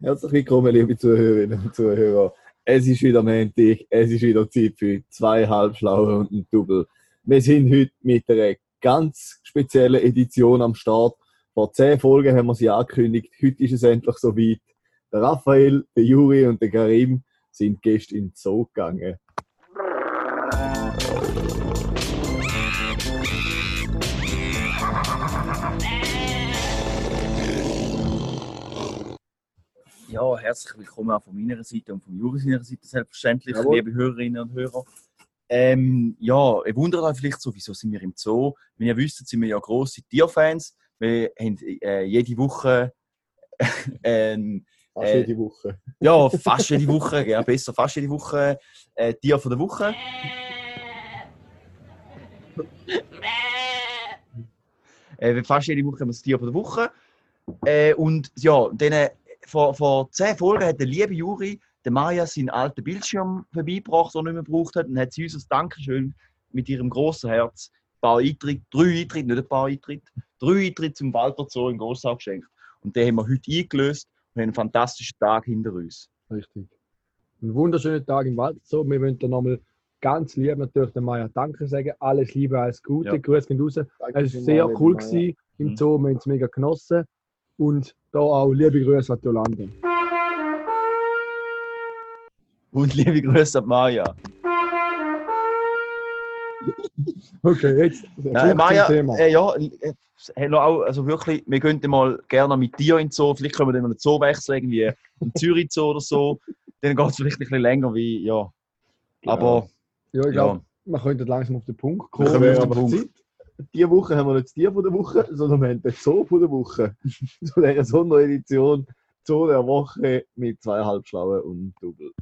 Herzlich willkommen, liebe Zuhörerinnen und Zuhörer. Es ist wieder Montag, es ist wieder Zeit für zwei Halbschlaue und ein Double. Wir sind heute mit einer ganz speziellen Edition am Start. Vor zehn Folgen haben wir sie angekündigt. Heute ist es endlich soweit. Der Raphael, der Juri und der Karim sind gestern in den Zoo gegangen. Ja, herzlich willkommen auch von meiner Seite und von Juri seiner Seite selbstverständlich, Jawohl. liebe Hörerinnen und Hörer. Ähm, ja, ihr wundert euch vielleicht so, wieso sind wir im Zoo? Wie ihr wisst, sind wir ja grosse Tierfans. Wir haben äh, jede Woche ähm, Fast Äh, jede Woche. ja, fast jede Woche, ja, besser fast jede Woche äh, Tier von der Woche. Äh, fast jede Woche haben wir das Tier von der Woche. Äh, und ja, dann, äh, vor, vor zehn Folgen hat der liebe Juri der Maja seinen alten Bildschirm vorbeigebracht, den er nicht mehr gebraucht hat. Und hat sie uns als Dankeschön mit ihrem grossen Herz ein paar Eintritte, drei Eintritte, nicht ein paar Eintritte, drei Eintritte zum Walter Zoo in Grossau geschenkt. Und den haben wir heute eingelöst und haben einen fantastischen Tag hinter uns. Richtig. Einen wunderschönen Tag im Wald. So, wir wollen dir nochmal ganz lieb natürlich der Maja Danke sagen. Alles Liebe, alles Gute. Ja. Grüße gehen raus. Es war Danke sehr cool gewesen im Mhm. Zoo. Wir haben es mega genossen. Und da auch liebe Grüße an die Jolande. Und liebe Grüße an Maja. Okay, jetzt Nein, Maja, äh, ja, äh, auch, also wirklich, wir könnten mal gerne mit dir in den Zoo, vielleicht können wir dann mal einen Zoo wechseln, irgendwie in Zürich Zoo oder so. Dann geht es vielleicht ein bisschen länger, wie, ja. Aber, ja, ich ja. glaube, wir könnten langsam auf den Punkt Wir kommen. kommen Wäre auf den aber Punkt. Zeit. Diese Woche haben wir nicht das Tier von der Woche, sondern wir haben den Zoo von der Woche. Zu dieser Sonderedition Zoo der Woche mit zwei Halbschlauen und Double.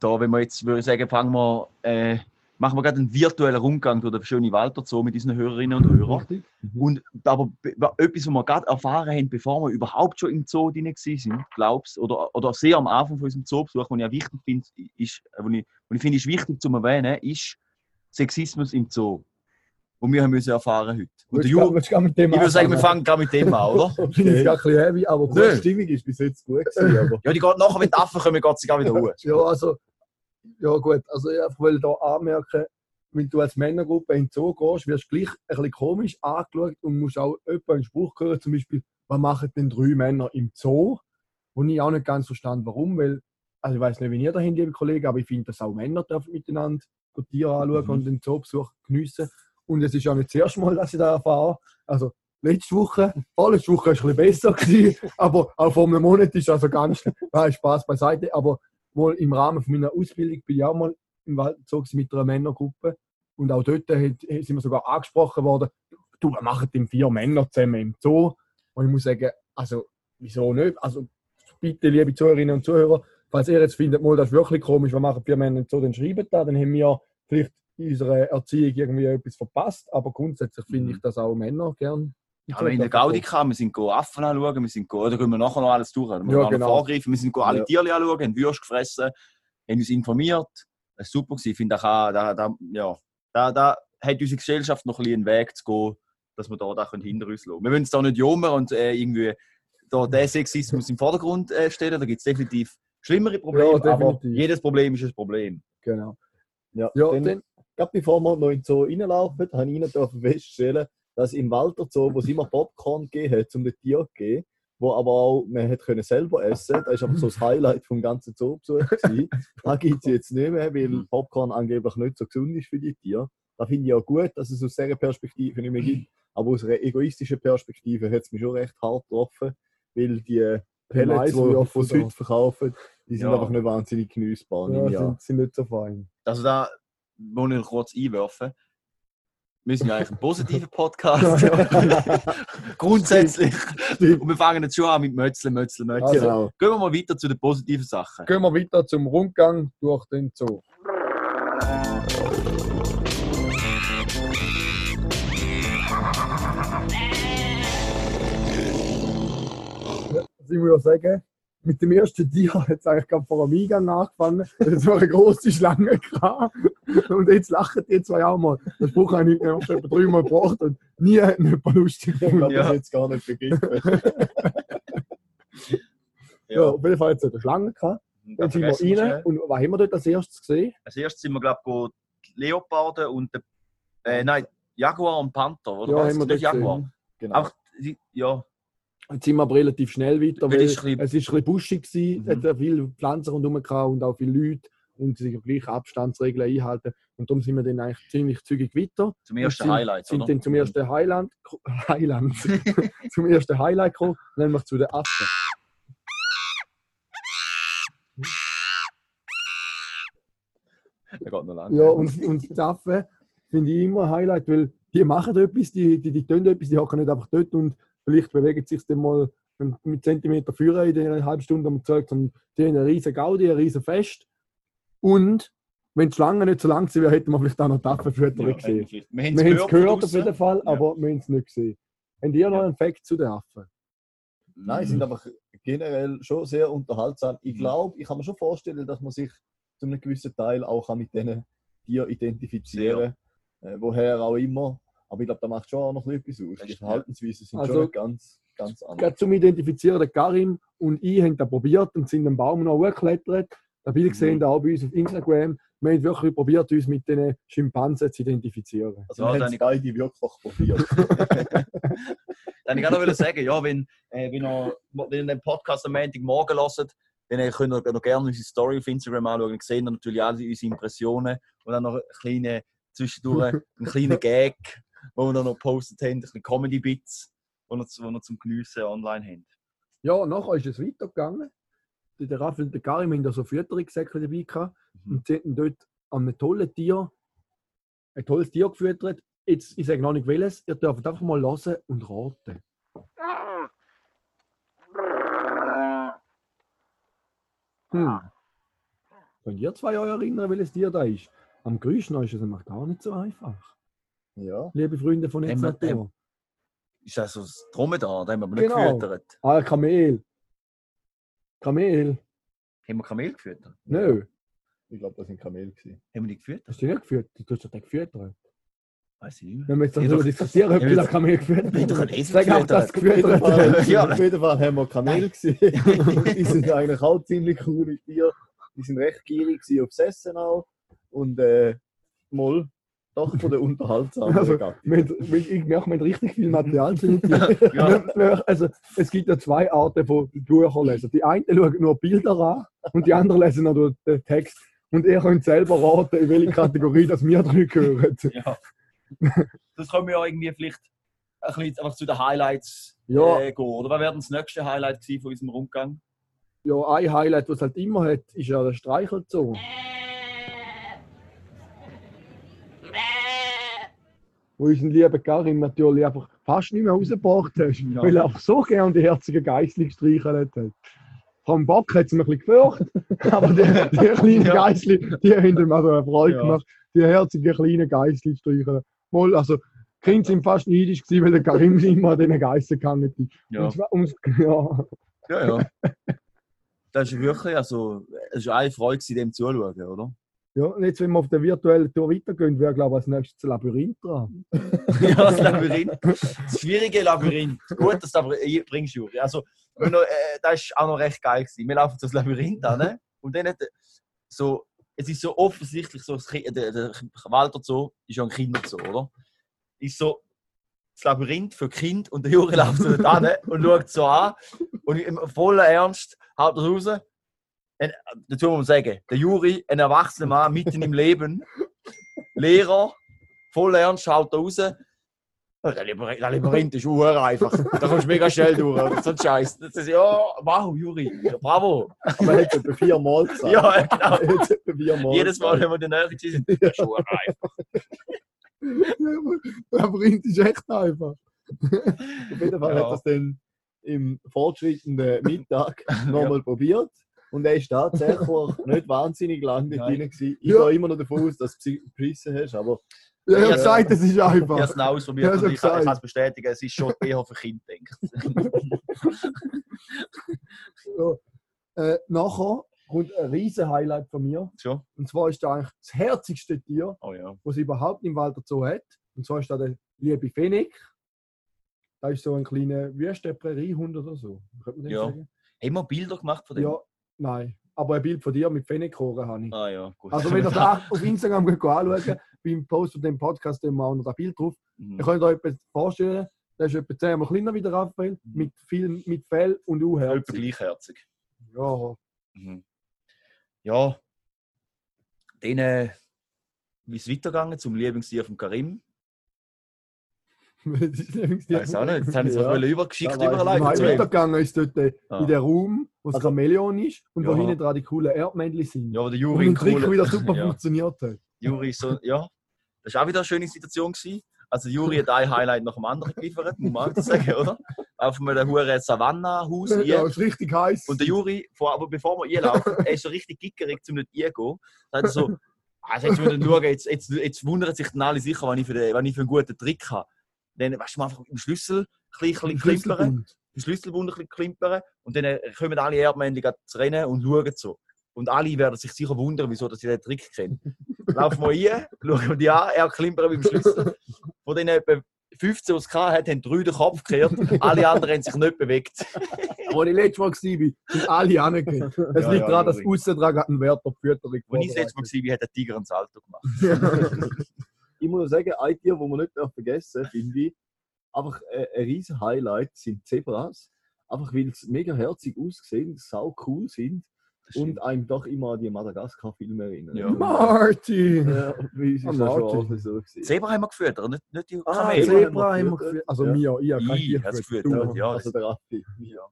da, wenn wir jetzt, würde ich sagen, fangen wir, äh, machen wir gerade einen virtuellen Rundgang durch den schönen Walter Zoo mit unseren Hörerinnen und Hörern. Richtig. Und aber be- be- etwas, was wir gerade erfahren haben, bevor wir überhaupt schon im Zoo drin sind, glaubst oder, oder sehr am Anfang von unserem Zoobesuch, was ich auch wichtig finde, ist, was ich, was ich finde, ist wichtig zu erwähnen, ist Sexismus im Zoo. Und wir haben müssen erfahren heute. Und der Willst du- Ju, willst du gar mit dem ich würde sagen, wir fangen gerade mit dem an, oder? Ich finde es gar ein bisschen heavy, aber Die. Stimmung ist bis jetzt gut gewesen, aber Ja, die geht nachher, wenn die Affen kommen, geht sie gar wieder hoch. Ja, also, ja gut, also ich will da anmerken, wenn du als Männergruppe in den Zoo gehst, wirst du gleich ein bisschen komisch angeschaut und musst auch jemanden einen Spruch hören, zum Beispiel, was machen denn drei Männer im Zoo? Wo ich auch nicht ganz verstand, warum, weil, also ich weiß nicht, wie ihr dahin, liebe Kollegen, aber ich finde, dass auch Männer dürfen miteinander die Tiere anschauen Mhm. und den Zoobesuch geniessen. Und es ist auch nicht das erste Mal, dass ich das erfahre. Also, letzte Woche, vorletzte Woche war es ein bisschen besser, gewesen, aber auch vor einem Monat ist also ganz, nein, Spaß beiseite, aber wohl im Rahmen von meiner Ausbildung bin ich auch mal im Waldzug mit einer Männergruppe. Und auch dort hat- sind wir sogar angesprochen worden, du, wir machen den vier Männer zusammen im Zoo. Und ich muss sagen, also, wieso nicht? Also, bitte, liebe Zuhörerinnen und Zuhörer, falls ihr jetzt findet, mal, das ist wirklich komisch, wir machen vier Männer im Zoo, dann schreibt da, dann haben wir vielleicht in unserer Erziehung irgendwie etwas verpasst. Aber grundsätzlich finde Mhm. ich, dass auch Männer gern. Ja, wir in der Gaudika, wir sind go Affen anschauen, wir sind go, da gehen wir nachher noch alles durch. Ja, wir noch genau. vorgreifen, wir sind go alle Ja. Tiere anschauen, haben Würst gefressen, haben uns informiert. Das ist super gewesen. Ich finde, da, da, da, ja, da, da hat unsere Gesellschaft noch ein bisschen einen Weg zu gehen, dass wir da, da können hinter uns lassen Wir wollen es da nicht jammern und äh, irgendwie da den Sexismus im Vordergrund äh, stellen. Da gibt es definitiv schlimmere Probleme, Ja, aber jedes Problem ist ein Problem. Genau. ja, Ja, dann, dann, gerade bevor wir noch in den Zoo reinlaufen, habe ich Ihnen feststellen, dass im Walter Zoo, wo es immer Popcorn gegeben hat, um den Tier zu geben, wo aber auch man hat können selber essen Das ist aber so das Highlight vom ganzen Zoobesuch. gewesen. Da gibt es jetzt nicht mehr, weil Popcorn angeblich nicht so gesund ist für die Tiere. Da finde ich auch gut, dass es aus dieser Perspektive nicht mehr gibt. Aber aus einer egoistischen Perspektive hat es mich schon recht hart getroffen, weil die Pellets, die Maiswürfel von. Süd verkaufen, die sind Ja. einfach nicht wahnsinnig genießbar. ja, sind, sind nicht so fein. Also da muss ich noch kurz einwerfen. Wir sind ja eigentlich ein positiver Podcast. Grundsätzlich. Und wir fangen jetzt schon an mit Mötzle, Mötzle, Mötzle. Genau. Gehen wir mal weiter zu den positiven Sachen. Gehen wir weiter zum Rundgang durch den Zoo. Also ich muss sagen, mit dem ersten Tier hat es eigentlich gerade vor einem Eingang angefangen. Es war eine große Schlange gehabt. Und jetzt lachen die zwei auch mal. Den Spruch habe ich noch etwa dreimal gebracht und nie hat jemand lustig Ich glaube, Ja. das jetzt gar nicht begriffen. Ja, auf jeden Fall es eine Schlange gehabt. Und Dann sind wir rein. Und was haben wir dort als erstes gesehen? Als erstes sind wir, glaube ich, die Leoparden und der, äh, nein, Jaguar und Panther, oder? Ja, was? haben wir dort Jaguar. Genau. Die- ja, Jetzt sind wir aber relativ schnell weiter, Weil weil es ist ein bisschen buschig war, Mhm. es hat viele Pflanzen rundherum und auch viele Leute und sich gleich Abstandsregeln einhalten. Und darum sind wir dann eigentlich ziemlich zügig weiter. zum ersten sind, Highlight, sind oder? dann zum ersten Highland, Highland zum ersten Highlight gekommen, nämlich zu den Affen. Der geht noch lang. Ja, und, und die Affen finde ich immer ein Highlight, weil die machen etwas, die, die, die tun etwas, die hocken nicht einfach dort und vielleicht bewegen sie sich dann mal mit Zentimeter führen in der halben Stunde am Zeug, sondern die haben eine riesen Gaudi, ein riesen Fest. Und wenn die Schlange nicht so lang gewesen wäre, hätten wir vielleicht auch noch die Affenfütter Ja, gesehen. Wir haben Wir haben es gehört auf draussen. jeden Fall, Ja. aber wir haben es nicht gesehen. Habt ihr noch einen Fakt zu den Affen? Nein, sind einfach generell schon sehr unterhaltsam. Ich Mhm. glaube, ich kann mir schon vorstellen, dass man sich zu einem gewissen Teil auch mit diesen Tieren identifizieren kann. Äh, woher auch immer. Aber ich glaube, da macht schon auch noch etwas aus. Die. Verhaltensweisen sind Also- schon ganz, ganz anders. Gerade zum Identifizieren, der Karim und ich haben das probiert und sind am Baum noch hochgeklettert. Das Bild Mhm. sehen da auch bei uns auf Instagram. Wir haben wirklich probiert, uns mit den Schimpansen zu identifizieren. Also Ja, wir haben dann- es beide wirklich probiert. Dann ich gerade noch sagen, ja, wenn, äh, wenn, ihr, wenn ihr den Podcast am Montagmorgen hört, dann äh, könnt ihr noch gerne unsere Story auf Instagram anschauen. Dann sehen ihr natürlich alle unsere Impressionen und dann noch eine kleine, zwischendurch einen kleinen Gag, wo wir dann noch gepostet haben, ein bisschen Comedy-Bits, die wir, die wir zum Geniessen online haben. Ja, nachher ist es weitergegangen. Der der Raffel und der Karim haben da so Fütterungssäcke dabei gehabt. Mhm. Und sie hatten dort an einem tollen Tier, ein tolles Tier gefüttert. Jetzt, ich sage noch nicht welches, ihr dürft einfach mal hören und raten. Hm. Könnt ihr zwei euch erinnern, welches Tier da ist? Am noch ist es nämlich gar nicht so einfach. Ja. Liebe Freunde von Netznatur. Ist das so das Dromedar? Da haben wir aber nicht Genau. gefüttert. Ah, ein Kamel. Kamel. Haben wir Kamel gefüttert? Nö, Ich glaube, das sind Kamel. Gewesen. Haben wir die gefüttert? hast du nicht geführt? Du hast doch den gefüttert. Weiß ich nicht mehr. Wenn wir jetzt Ja, darüber doch. diskutieren, ob Ja, du wir- das Kamel geführt Wir haben doch einen Esel Sag auch, dass Auf jeden, gefüttert Fall, hast. Ja. auf jeden Fall haben wir Kamel gesehen. die sind eigentlich auch ziemlich coole Tiere. Die sind recht gierig gewesen aufs Essen auch. Und äh, mal doch von der unterhaltsamen Also, haben- wir- Ich merke, haben richtig viel Material Tieren. Ja. Also, es gibt ja zwei Arten von Büchern lesen. Die einen schauen nur Bilder an und die anderen lesen noch durch den Text. Und ihr könnt selber raten, in welche Kategorie das wir drin gehören. Ja. Das können wir ja irgendwie vielleicht ein bisschen einfach zu den Highlights Ja. äh, gehen. Oder was wäre denn das nächste Highlight von unserem Rundgang? Ja, ein Highlight, was es halt immer hat, ist ja der Streichelzoo. Wo unseren lieben Karim natürlich einfach fast nicht mehr rausgebracht hast, Ja. weil er einfach so gerne die herzigen Geißli gestreichelt hat. Vom Bock hat es mir ein bisschen gefürchtet, aber die, die kleinen Ja. Geißli, die haben ihm also eine Freude Ja. gemacht, die herzigen kleinen Geißli streicheln. Mal, also, die Kinder sind fast neidisch gewesen, weil der Karim immer an diesen Geissen gegangen ist. Ja, Und, und, ja. ja. ja. Das ist wirklich, also, es war eine Freude, dem zuzuschauen, oder? Ja, und jetzt, wenn wir auf der virtuellen Tour weitergehen, wäre, glaube ich, als nächstes das Labyrinth dran. ja, das Labyrinth. Das schwierige Labyrinth. Gut, dass du aber eh bringst, Juri. Also, noch, äh, das ist auch noch recht geil gewesen. Wir laufen das Labyrinth an, ne? und dann hat er so, es ist so offensichtlich so, Ki- der, der Walter Zoo ist ja ein Kinderzoo, oder? Ist so das Labyrinth für Kind und der Juri läuft so dort an und schaut so an und im vollen Ernst haut er raus. Ein, dazu muss man sagen, der Juri, ein erwachsener Mann mitten im Leben, Lehrer, voll ernst, schaut er raus. Der Labyrinth, der ist ur einfach. Da kommst du mega schnell durch. So ein Scheiß. Das ist, ja, wow, Juri, ja, bravo. Aber er hat es etwa viermal gesagt. Ja, genau. Er viermal Jedes Mal, wenn wir in der Nähe sind, das ist ur einfach. Labyrinth ist echt einfach. Auf jeden Fall Ja. hat er es dann im fortschreitenden Mittag nochmal probiert. Und er ist tatsächlich nicht wahnsinnig lang dort drin. gewesen. Ich Ja. gehe immer noch davon aus, dass du gebissen hast, aber Ja, ich habe gesagt, es ist Ich habe einfach. es ausprobiert so ich kann ich kann es bestätigen, es ist schon eher für Kinder denkt. Ja. Äh, nachher kommt ein riesen Highlight von mir. Schon? Und zwar ist da eigentlich das herzigste Tier, Oh ja. was es überhaupt im Wald dazu hat. Und zwar ist da der liebe Fennec. Da ist so ein kleiner Wüstenpräriehund oder so. Könnte man Ja. sagen? Haben wir Bilder gemacht von dem? Ja, nein. Aber ein Bild von dir mit Fennec-Ohren habe ich. Ah ja, gut. Also wenn ihr da auf Instagram geht anschauen, beim Post von dem Podcast, dann auch noch das Bild drauf. Mhm. Ihr könnt euch etwas vorstellen, der ist etwa zehnmal kleiner wie der Raphael, mit viel mit Fell und Etwa U-Herz. gleichherzig. Ja, Mhm. Ja. Dann, äh, wie ist es weitergegangen zum Lieblingstier von Karim? das ist nämlich die- Weiß auch nicht. Jetzt haben sie es Ja. ja. übergeschickt, ich überleiten Nein, weitergegangen ist dort äh, Ah. in der Raum, wo das Also- Chamäleon ist und wo Ja. hinten dran die coolen Erdmännchen sind. Ja, aber der und Juri ein ein Trick wieder super ja. funktioniert hat. Juri ist so, ja. Das war auch wieder eine schöne Situation. Gewesen. Also Juri hat ein Highlight nach dem anderen geliefert, muss man auch sagen, oder? Auf einem hohen Savannah-Haus Ja, ist richtig heiß. Und der Juri, vor, aber bevor wir einlaufen, er ist so richtig gickerig, um nicht eingehen. Da hat er so, also jetzt schauen, jetzt, jetzt, jetzt wundern sich dann alle sicher, was ich für, den, was ich für einen guten Trick habe. Dann weißt du, einfach mit dem Schlüssel ein bisschen klimpern, den Schlüsselbund ein bisschen klimpern und dann äh, kommen alle Erdmännchen zu rennen und schauen so. Und alle werden sich sicher wundern, wieso dass sie den Trick kennen. Laufen wir rein, schauen die an, er klimpert mit dem Schlüssel. Von denen etwa 15, die es gehabt hat, haben drei den Kopf gekehrt, alle anderen haben sich nicht bewegt. Wo ich letztes Mal war, sind alle angegangen. Es Ja, liegt ja, daran, dass Juri. außen dran gerade ein Wärter die Fütterung Als ich das letzte Mal war, hat der Tiger ein Salto gemacht. Ich muss sagen, ein Tier, das man nicht vergessen darf, finde ich, einfach äh, ein riesen Highlight sind Zebras. Einfach weil sie mega herzig aussehen, sau cool sind und einem doch immer an die Madagaskar-Filme erinnern. Ja. Martin! Ja, wie ist Ah, es ja schon Martin. so. Zebra haben wir gefüttert, nicht, nicht die Ah, Kamele. Zebra. Zebra haben wir geführt. Also Ja. mir, ich habe kein Ich Tier hab's geführt. Du. ja. also der Raffi. Ja.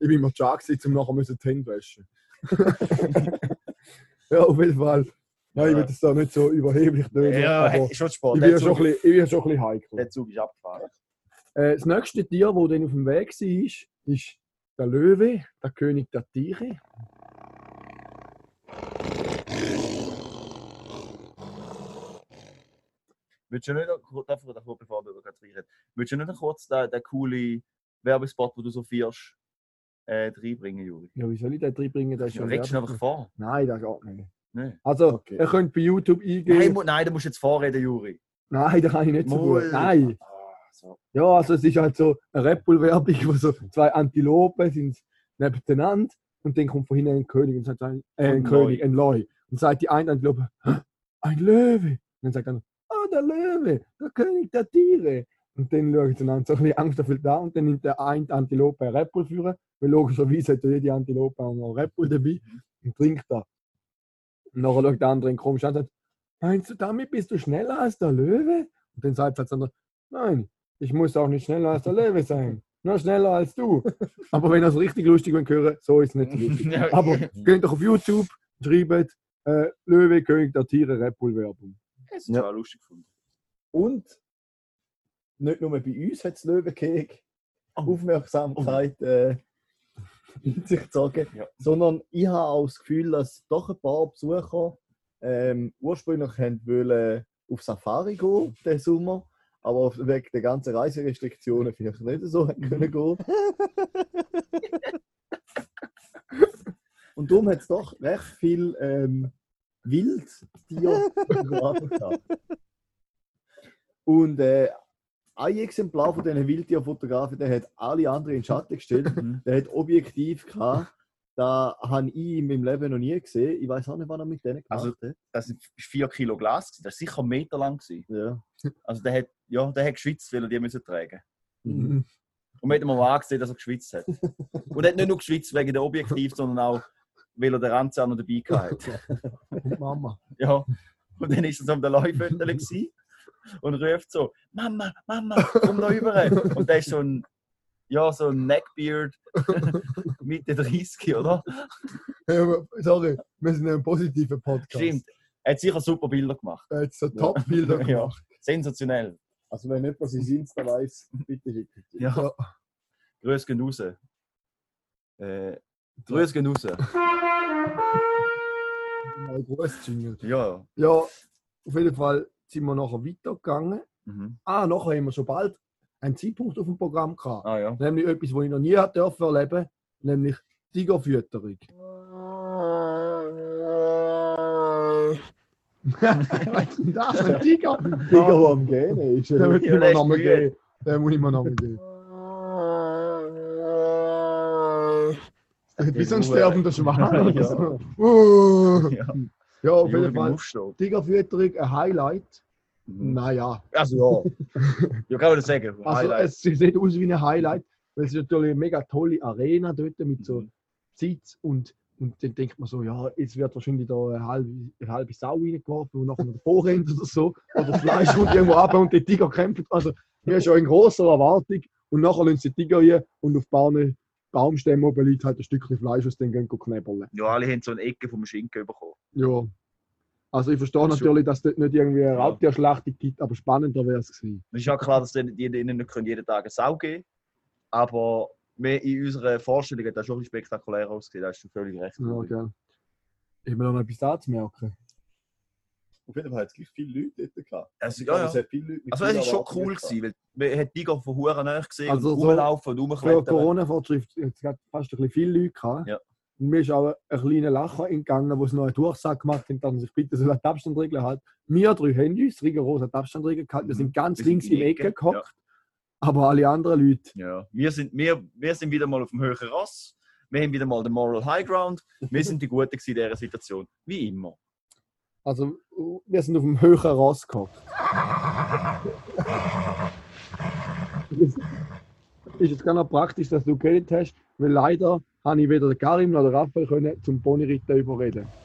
Ich bin mal stark gewesen, um nachher müssen die Hände waschen. ja, auf jeden Fall. Nein, ich will das da nicht so überheblich tun. Ja, aber schon Sport. ich bin schon ein bisschen, ich bin schon ein bisschen heikel. der Zug ist abgefahren. Äh, das nächste Tier, das dann auf dem Weg war, ist der Löwe, der König der Tiere. Willst du nicht noch kurz, einfach davor, bevor du reinredest, willst du nicht kurz den, den coolen Werbespot, den du so fährst, äh, reinbringen, Juri? Ja, wie soll ich den reinbringen? Der ist Ja, redest du einfach vor? Nein, das geht nicht. Nein. Also, Okay. ihr könnt bei YouTube eingeben. Nein, mu- nein, du musst jetzt vorreden, Juri. Nein, das kann ich nicht so gut. Nein. Ah, so. Ja, also es ist halt so eine Red Bull-Werbung, wo so zwei Antilopen sind nebeneinander und dann kommt von hinten ein König und sagt, ein, äh, ein König, ein Leu. Und sagt die eine Antilope, "Hä? ein Löwe. Und dann sagt er, ah, der Löwe, der König der Tiere. Und dann schauen sie einander so ein bisschen angsterfüllt da und dann nimmt der eine Antilope ein Red Bull führen, weil logischerweise hat ja jede Antilope auch noch Red Bull dabei und trinkt da. Und nachher schaut der andere komisch an und sagt, meinst du, damit bist du schneller als der Löwe? Und dann sagt der andere, nein, ich muss auch nicht schneller als der Löwe sein. Nur schneller als du. Aber wenn ihr es richtig lustig hören, so ist es nicht lustig. Aber geht doch auf YouTube, schreibt äh, Löwe, König der Tiere, Red Bull Werbung. Das ist Ja. lustig gefunden. Und nicht nur bei uns hat es Löwenkeg Aufmerksamkeit äh, in sich gezogen, Ja. sondern ich habe auch das Gefühl, dass doch ein paar Besucher ähm, ursprünglich wollen auf Safari gehen diesen Sommer, aber wegen der ganzen Reiserestriktionen vielleicht nicht so haben können gehen. Und darum hat es doch recht viel ähm, Wildtier gehabt. Und äh, ein Exemplar von diesen Wildtierfotografen, der hat alle anderen in den Schatten gestellt. Mhm. Der hat objektiv gehabt. Da habe ich in meinem Leben noch nie gesehen. Ich weiß auch nicht, was er mit denen gemacht Also- hat. Das war 4 Kilo Glas. Das war sicher einen Meter lang. Ja. Also der hat, ja, der hat geschwitzt, weil er die müssen tragen Mhm. Und man hat ihm mal angesehen, dass er geschwitzt hat. Und er hat nicht nur geschwitzt wegen der Objektiv, sondern auch, weil er den Ranz auch noch dabei hatte. Mama. Ja. Und dann ist er so am Läufötterchen gewesen und ruft so, Mama, Mama, komm da rüber. Und der ist so ein, ja, so ein Neckbeard, Mitte 30, oder? Ja, sorry, wir sind ein positiver Podcast. Stimmt. Er hat sicher super Bilder gemacht. Er hat so Top-Bilder Ja. gemacht. Sensationell. Also wenn jemand sein Insta weiß, bitte schicken Sie. Ja. Ja. Grüß gehen raus. Äh, Grüß gehen raus. Mal groß Jingle. Ja. Ja, auf jeden Fall sind wir nachher weitergegangen. Mhm. Ah, nachher haben wir schon bald einen Zeitpunkt auf dem Programm gehabt. Ah ja. Nämlich etwas, was ich noch nie hat dürfen erleben, nämlich Tigerfütterung. Was ist denn das? Ein Tiger? Tiger, der am Gähnen ist. Den muss ich Ja, mir der ist noch mal müde. geben. Den muss ich mir noch mal geben. Wie so ein sterbender Schwan so. Uh. Ja. Ja, auf jeden Fall. Tigerfütterung, ein Highlight. Mhm. Naja, Also ja. ja, kann man das sagen. also es sieht aus wie ein Highlight, weil es ist natürlich eine mega tolle Arena dort mit so Mhm. Sitz und, und dann denkt man so, ja, jetzt wird wahrscheinlich da eine halbe, eine halbe Sau reingeworfen und nachher der Vorhand oder so. Oder das Fleisch kommt irgendwo ab und der Tiger kämpft. Also wir haben schon in großer Erwartung und nachher lassen sie den Tiger rein und auf Bahnen Baumstämme oben liegt halt ein Stückchen Fleisch, aus dem gehen knäbeln. Ja, alle haben so eine Ecke vom Schinken bekommen. Ja. Also ich verstehe Das natürlich, dass es dort nicht irgendwie eine Raubtierschlachtung gibt, aber spannender wäre es gewesen. Es ist auch klar, dass die ihnen nicht können jeden Tag eine Sau geben Aber wir in unserer Vorstellung hat das schon ein spektakulär ausgesehen. Da hast du völlig recht. Ja, gell. Ich will noch etwas anzumerken. Auf jeden Fall hat es gleich viele Leute dort gehabt. Also, glaube, ja, es ja. hat viele Leute also es ist schon cool gewesen, weil man hat Tiger von Huren näher gesehen Also und so rumlaufen und Für rumklettern. Corona-Vorschrift hat es fast ein bisschen viele Leute gehabt. Ja. Und mir ist auch ein kleiner Lacher entgangen, wo sie noch eine Durchsage gemacht haben, dass man sich bitte so an die Abstandregeln hält. Wir drei haben uns rigoros an die Abstandregeln gehalten. Wir sind ganz Wir sind links in im die Ecke Ecke, gehockt. Aber alle anderen Leute, Ja. Wir, sind, wir, wir sind wieder mal auf dem höheren Ross. Wir haben wieder mal den Moral High Ground. Wir sind die Guten gewesen in dieser Situation. Wie immer. Also wir sind auf dem höheren Ross gehockt. ist jetzt gar noch praktisch, dass du geredet hast, weil leider habe ich weder Karim noch Raphael können zum Ponyritten überreden.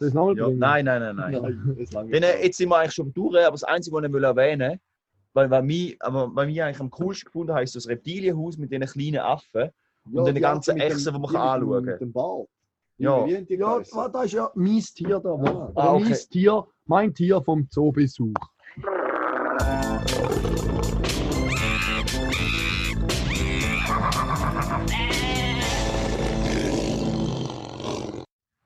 Ich es nochmal Ja. Nein, nein, nein, nein. Nein, das äh, jetzt sind wir eigentlich schon durch, aber das Einzige, was ich erwähnen will, weil, weil, mich, aber, weil mich eigentlich am coolsten gefunden habe, ist das Reptilienhaus mit diesen kleinen Affen. Und den die ganzen Echsen, die man die kann mit dem- anschauen. Mit dem Ball. Ja. Ja, das ist ja mein Tier da. Oder Ah, okay. mein Tier, mein Tier vom Zoobesuch.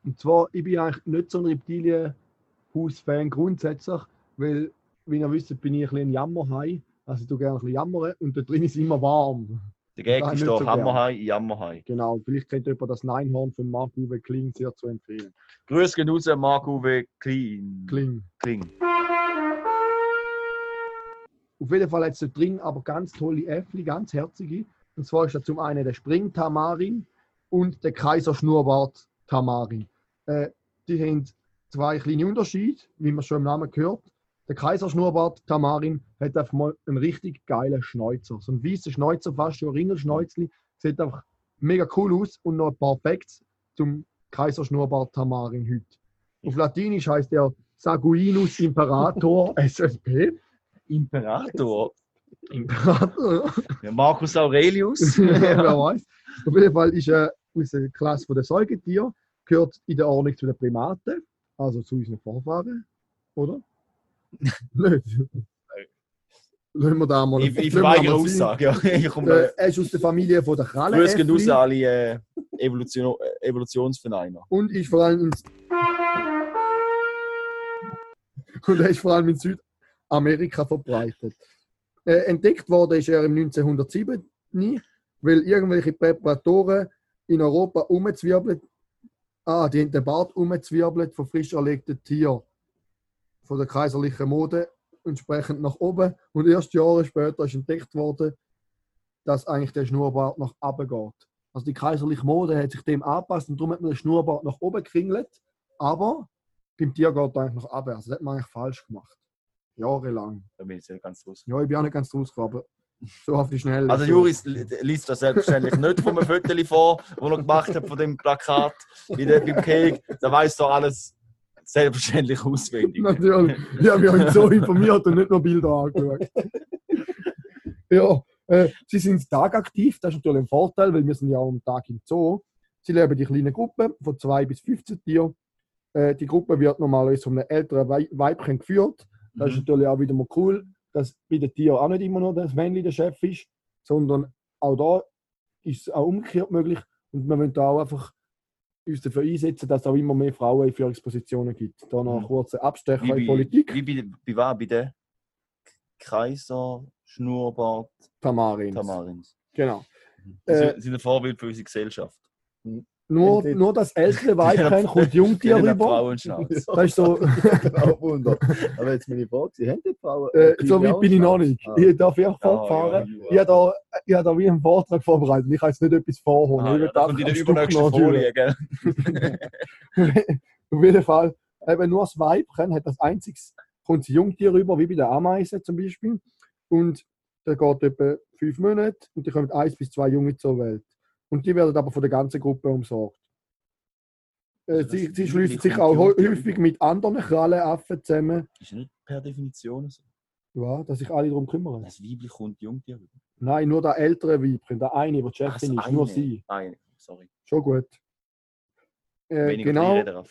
Und zwar, ich bin eigentlich nicht so ein Reptilienhaus-Fan grundsätzlich, weil, wie ihr wisst, bin ich ein bisschen ein Jammerhai. Also ich tue gerne ein bisschen jammern und da drin ist immer warm. Der Gag Nein, ist doch so Hammerhai, Jammerhai. Genau, vielleicht kennt jemand das Neinhorn von Marc-Uwe Kling sehr zu empfehlen. Grüß gehen raus, Marc-Uwe Kling. Kling. Kling. Auf jeden Fall da drin aber ganz tolle Äffli, ganz herzige. Und zwar ist da zum einen der Springtamarin und der Kaiserschnurrbart Tamarin. Äh, die haben zwei kleine Unterschiede, wie man schon im Namen gehört. Der Kaiserschnurrbart Tamarin hat einfach mal einen richtig geilen Schnäuzer. So ein weißer Schnäuzer, fast schon ein Ringelschnäuzli. Sieht einfach mega cool aus und noch ein paar Facts zum Kaiserschnurrbart Tamarin heute. Auf Latinisch heißt er Saguinus Imperator SSP. Imperator. Imperator, Ja, Marcus Aurelius. wer weiß. Auf jeden Fall ist er aus der Klasse der Säugetiere, gehört in der Ordnung zu den Primaten, also zu unseren Vorfahren, oder? Nicht. Lassen wir da mal ich ich verweigere sein. Aussage. Ja. Ich komme Äh, er ist aus der Familie von der Krallen. Grüß gehen raus, alle äh, Evolution, äh, Evolutionsverneiner. und ist vor allem in und er ist vor allem in Südamerika verbreitet. Äh, entdeckt worden ist er im 1907, weil irgendwelche Präparatoren in Europa umzwirbelt, ah, die haben den Bart umzwirbelt von frisch erlegten Tieren von der kaiserlichen Mode entsprechend nach oben und erst Jahre später ist entdeckt worden, dass eigentlich der Schnurrbart nach oben geht. Also die kaiserliche Mode hat sich dem angepasst und darum hat man den Schnurrbart nach oben gekringelt. Aber beim Tier geht er eigentlich nach oben. Also das hat man eigentlich falsch gemacht. Jahrelang. Da bin ich nicht ganz raus. Ja, ich bin auch nicht ganz rausgekommen, aber so auf die Schnelle. Also so. Juris li- liest das selbstverständlich nicht von einem Foto vor, das er gemacht hat von dem Plakat wie der, beim Cake. Da weiß doch alles selbstverständlich auswendig. Natürlich. Ich habe mich so informiert und nicht nur Bilder angeschaut. ja, äh, sie sind tagaktiv, das ist natürlich ein Vorteil, weil wir sind ja auch am Tag im Zoo. Sie leben in kleinen Gruppen von 2 bis 15 Tieren. Äh, die Gruppe wird normalerweise von einem älteren Wei- Weibchen geführt. Das ist Mhm. natürlich auch wieder mal cool, dass bei den Tieren auch nicht immer nur das Männchen der Chef ist, sondern auch da ist es auch umgekehrt möglich. Und wir wollen da auch einfach uns dafür einsetzen, dass es auch immer mehr Frauen in Führungspositionen gibt. Da noch ein Mhm. kurzer Abstecher Wie in bei, Politik. wie bei, bei, was, bei der Kaiser Schnurrbart, Tamarins. Tamarins. Genau. Sie Äh, sind ein Vorbild für unsere Gesellschaft. Nur, nur das ältere Weibchen kommt Jungtier rüber. Das ist so, genau. Aber jetzt meine Frage, Sie haben die Frauen... äh, so weit bin ich noch nicht. Ah. Ich darf ja Ah, fortfahren. ja, Ich habe da, ich habe da wie einen Vortrag vorbereitet. Ich kann jetzt nicht etwas vorholen. Ah, ich ja, will da einfach kommt in der übernächsten. Folie, gell? Auf jeden Fall, eben nur das Weibchen hat das einziges, kommt das Jungtier rüber, wie bei der Ameise zum Beispiel. Und der geht etwa fünf Monate und die kommen eins bis zwei Junge zur Welt. Und die werden aber von der ganzen Gruppe umsorgt. Äh, Das sie sie schließen sich auch häufig mit anderen Krallenaffen zusammen, Ist nicht per Definition so. ja, dass sich alle darum kümmern. Das Weiblich kommt Jungtier rüber. Nein, nur der ältere Weibchen, der eine, der Ach, Chefin das ist, nur sie. Eine, sorry. Schon gut. Äh, Weniger genau.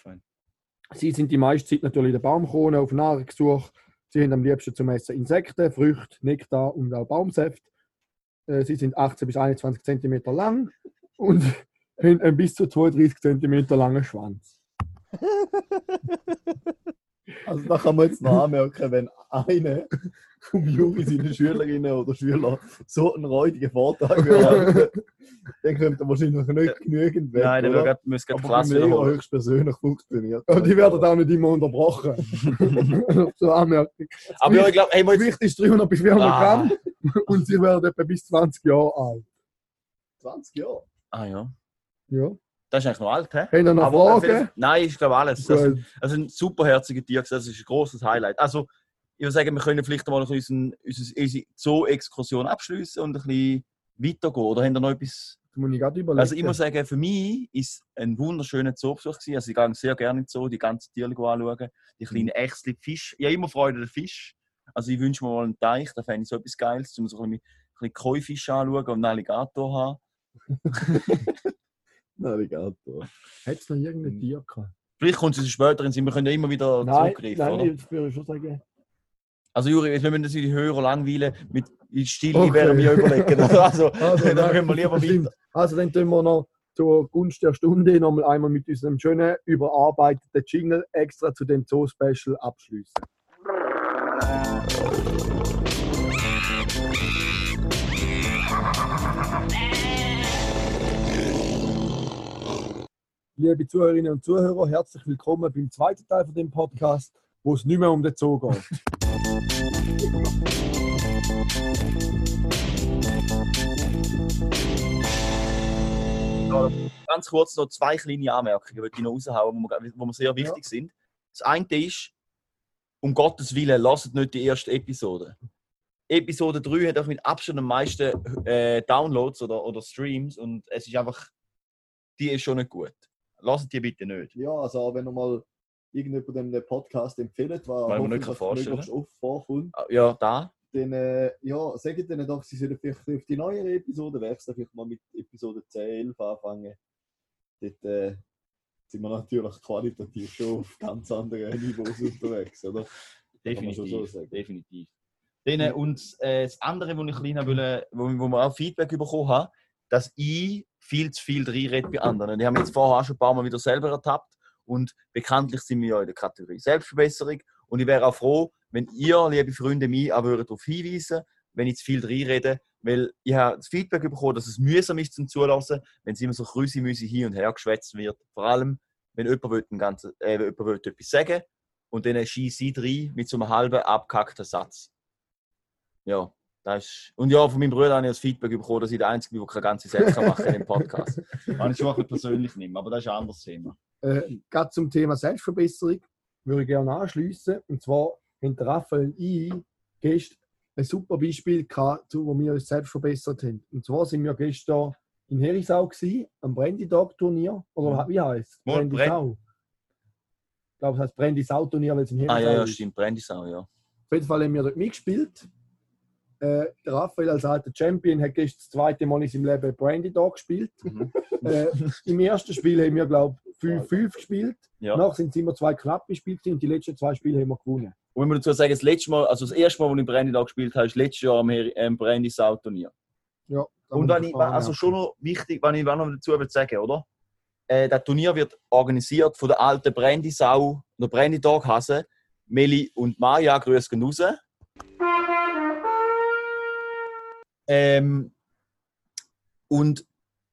Sie sind die meiste Zeit natürlich in der Baumkrone auf Nahrungssuche. Sie haben am liebsten zum Essen Insekten, Früchte, Nektar und auch Baumsäfte. Äh, Sie sind 18 bis 21 cm lang und haben bis zu 32 cm langen Schwanz. Also da kann man jetzt noch anmerken, wenn eine vom Juri seine Schülerinnen oder Schüler so einen räudigen Vortrag hören, dann könnte er wahrscheinlich nicht genügend weg. Nein, der oder? die Aber Klasse Lehrer höchstpersönlich funktioniert. Und die werden auch nicht immer unterbrochen. so Anmerkung. Aber ja, ich glaube, hey, Das ist 300 bis 400 Ah. Gramm und sie werden etwa bis 20 Jahre alt. 20 Jahre. ah ja, Ja. Das ist eigentlich noch alt, hä? Haben ihr noch Aber Fragen? Nein, ich glaube alles. Also, Gut. also ein superherziger Tier, das ist ein großes Highlight. Also, ich würde sagen, wir können vielleicht mal unsere, unsere Zoo-Exkursion abschließen und ein bisschen weitergehen. Oder haben ihr noch etwas? Das muss ich. Also, ich muss sagen, für mich ist ein wunderschöner Zoobesuch gewesen. Also, ich gehe sehr gerne in den Zoo, die ganzen Tiere anschauen. Die kleinen Ächsel, die Fisch. Ich habe immer Freude an Fisch. Also, ich wünsche mir mal einen Teich, da fände ich so etwas Geiles, um so ein bisschen, ein bisschen Koi-Fisch anschauen und einen Alligator haben. Navigator. Hat es noch irgendein Tier gehabt? Vielleicht kommt es später in Sinn, wir können ja immer wieder Nein, zurückgreifen, nein, oder? ich würde schon sagen. Also Juri, jetzt müssen wir die Hörer langweilen, mit Stille Okay. werden wir überlegen. Also, Also, dann nein, können wir lieber weiter. Also dann tun wir noch zur Gunst der Stunde nochmal einmal mit unserem schönen, überarbeiteten Jingle extra zu dem Zoo-Special abschließen. Liebe Zuhörerinnen und Zuhörer, herzlich willkommen beim zweiten Teil von dem Podcast, wo es nicht mehr um den Zoo geht. Ganz kurz noch zwei kleine Anmerkungen, die ich noch raushauen, die mir, sehr wichtig sind. Das eine ist, um Gottes Willen, lasst nicht die erste Episode. Episode 3 hat auch mit Abstand am meisten äh, Downloads oder, oder Streams und es ist einfach, die ist schon nicht gut. Lasst die bitte nicht. Ja, also wenn ihr mal irgendjemandem den Podcast empfiehlt, was Weil man nicht kann oft vorkommt, Ah, Ja, da. dann äh, ja, sagt ihnen doch, sie sollen vielleicht auf die neuere Episode wechseln, vielleicht mal mit Episode 10, 11 anfangen. Dort äh, sind wir natürlich qualitativ schon auf ganz anderen Niveaus unterwegs, oder? Man schon so Definitiv. definitiv. Dann, und äh, das andere, wo ich klein will, wo, wo wir auch Feedback bekommen haben, dass ich viel zu viel reinrede bei anderen. Die haben jetzt vorher auch schon ein paar Mal wieder selber ertappt. Und bekanntlich sind wir ja in der Kategorie Selbstverbesserung. Und ich wäre auch froh, wenn ihr, liebe Freunde, mich auch darauf hinweisen wenn ich zu viel reinrede. Weil ich habe das Feedback bekommen, dass es mühsam ist zum Zulassen, wenn es immer so krüsi hin und her geschwätzt wird. Vor allem, wenn jemand, will einen ganzen, äh, jemand will etwas sagen und dann schießt sie rein mit so einem halben abgehackten Satz. Ja, das ist. Und ja, von meinem Bruder habe ich das Feedback bekommen, dass ich der Einzige bin, der keine ganze Sätze kann machen im Podcast. Kann ich schon ein bisschen persönlich nehmen, aber das ist ein anderes Thema. Äh, gerade zum Thema Selbstverbesserung würde ich gerne anschließen. Und zwar haben der Raphael und ich gestern ein super Beispiel gehabt, zu, wo wir uns selbst verbessert haben. Und zwar sind wir gestern in Herisau gewesen, am Brandy Dog Turnier. Oder Mhm. wie heißt es? Mal Brandy Bren- Sau. Ich glaube, es heißt Brandy Sau Turnier, weil es in Herisau Ah ja, ja, ist. stimmt, Brandisau, ja. Auf jeden Fall haben wir dort mitgespielt. Äh, der Raphael als alter Champion hat gestern das zweite Mal in seinem Leben Brandy Dog gespielt. Mhm. äh, Im ersten Spiel haben wir, glaube ich, 5-5 gespielt. ja. Danach sind es immer zwei knappe Spiele und die letzten zwei Spiele haben wir gewonnen. Und wenn man dazu sagen, das letzte Mal, also das erste Mal, als ich Brandisau gespielt habe, ist letztes Jahr am Her- am Brandisau Turnier. Ja, Und wenn ich also schon noch wichtig, wenn ich noch dazu will sagen, oder? Äh, das Turnier wird organisiert von der alten Brandisau oder Brandy Dog Hase. Meli und Maja grüßen raus. Ähm, und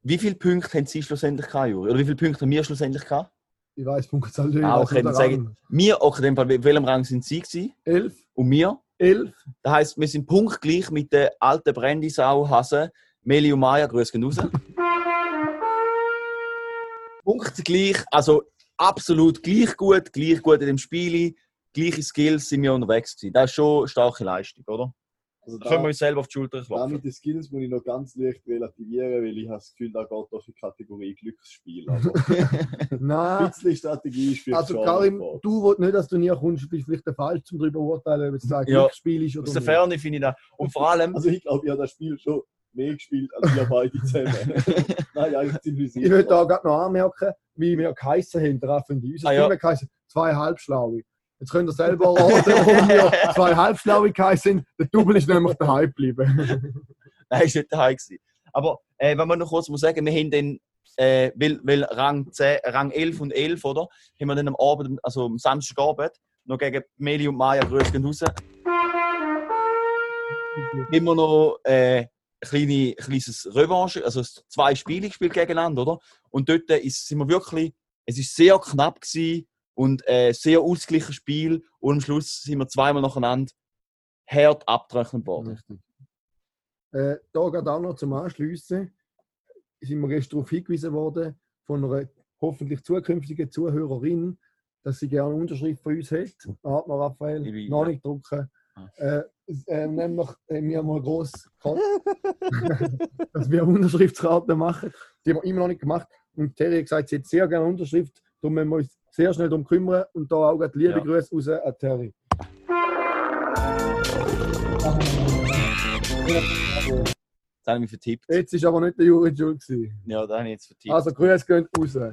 wie viele Punkte haben Sie schlussendlich gehabt, Juri? Oder wie viele Punkte haben wir schlussendlich gehabt? Ich weiß, Punktzahl nicht. Ah, ich okay, dann sage. Wir, auch in dem Fall, welchem Rang sind Sie gewesen? Elf. Und wir? Elf. Das heisst, wir sind punktgleich mit der alten Brandisau Hase, Meli und Maya, grüß gehen raus. punktgleich, also absolut gleich gut, gleich gut in dem Spiel, gleiche Skills sind wir unterwegs gewesen. Das ist schon eine starke Leistung, oder? Also Da können wir uns selber auf die Schulter da klopfen. mit den Skills muss ich noch ganz leicht relativieren, weil ich habe das Gefühl, da geht doch die Kategorie Glücksspiel. Also ein Nein. bisschen Strategie spielt Also schon Karim, du willst nicht, dass du nie kommst, bist vielleicht der Falsch, um darüber zu urteilen, ob es ein Ja. Glücksspiel ist oder Aus der. Ferne finde ich das. Und vor allem, Also ich glaube, ich habe das Spiel schon mehr gespielt als wir beide zusammen. Nein, eigentlich ziemlich sicher. Ich will da gerade noch anmerken, wie wir geheissen haben, der Raffi. Unser Ah, Team ja. geheissen, zwei Halbschlaue. Jetzt könnt ihr selber raten, warum wir zwei Halbschlaue geheissen sind. Der Double ist nämlich daheim geblieben. Nein, ist nicht daheim gewesen. Aber äh, wenn man noch kurz muss sagen, wir haben dann, äh, weil, weil Rang, 10, Rang 11 und 11, oder? Haben wir dann am Abend, also am Samstagabend, noch gegen Meli und Maya raus. Immer noch äh, ein kleine, kleines Revanche, also zwei Spiele gespielt gegeneinander, oder? Und dort ist, sind wir wirklich, es ist sehr knapp gewesen und äh, sehr ausgeglichenes Spiel und am Schluss sind wir zweimal nacheinander hart abgerechnet worden. Richtig. Äh, da geht auch noch zum Anschliessen. Sind wir gestern darauf hingewiesen worden von einer hoffentlich zukünftigen Zuhörerin, dass sie gerne eine Unterschrift von uns hat. Atmer Raphael, Liebe- noch nicht drucken. Ah. Äh, äh, nämlich, äh, wir haben mal groß dass wir eine Unterschriftskarte machen. Die haben wir immer noch nicht gemacht. Und Terry hat gesagt, sie hat sehr gerne eine Unterschrift. Darum müssen wir uns sehr schnell darum kümmern. Und da auch liebe Ja. Grüße raus an Terry. Das habe ich mich vertippt. Jetzt ist aber nicht der Juri gewesen. Ja, das habe ich jetzt vertippt. Also Grüße gehen raus.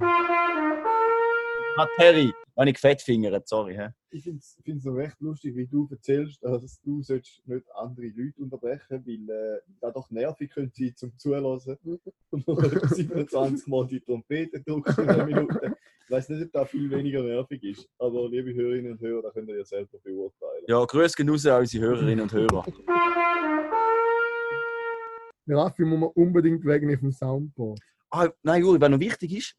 Ah, Terry, habe ich gefettfingert, sorry. Hä? Ich finde es so recht lustig, wie du erzählst, dass du sollst nicht andere Leute unterbrechen weil äh, das doch nervig könnte sein zum Zuhören. Und nur 27 Mal die Trompete drückst in einer Minute. Ich weiß nicht, ob das viel weniger nervig ist, aber liebe Hörerinnen und Hörer, da könnt ihr ja selber beurteilen. Ja, grüß gehen raus an unsere Hörerinnen und Hörer. Raffi muss man unbedingt wegen dem Soundboard. Ah, nein, Juri, was noch wichtig ist,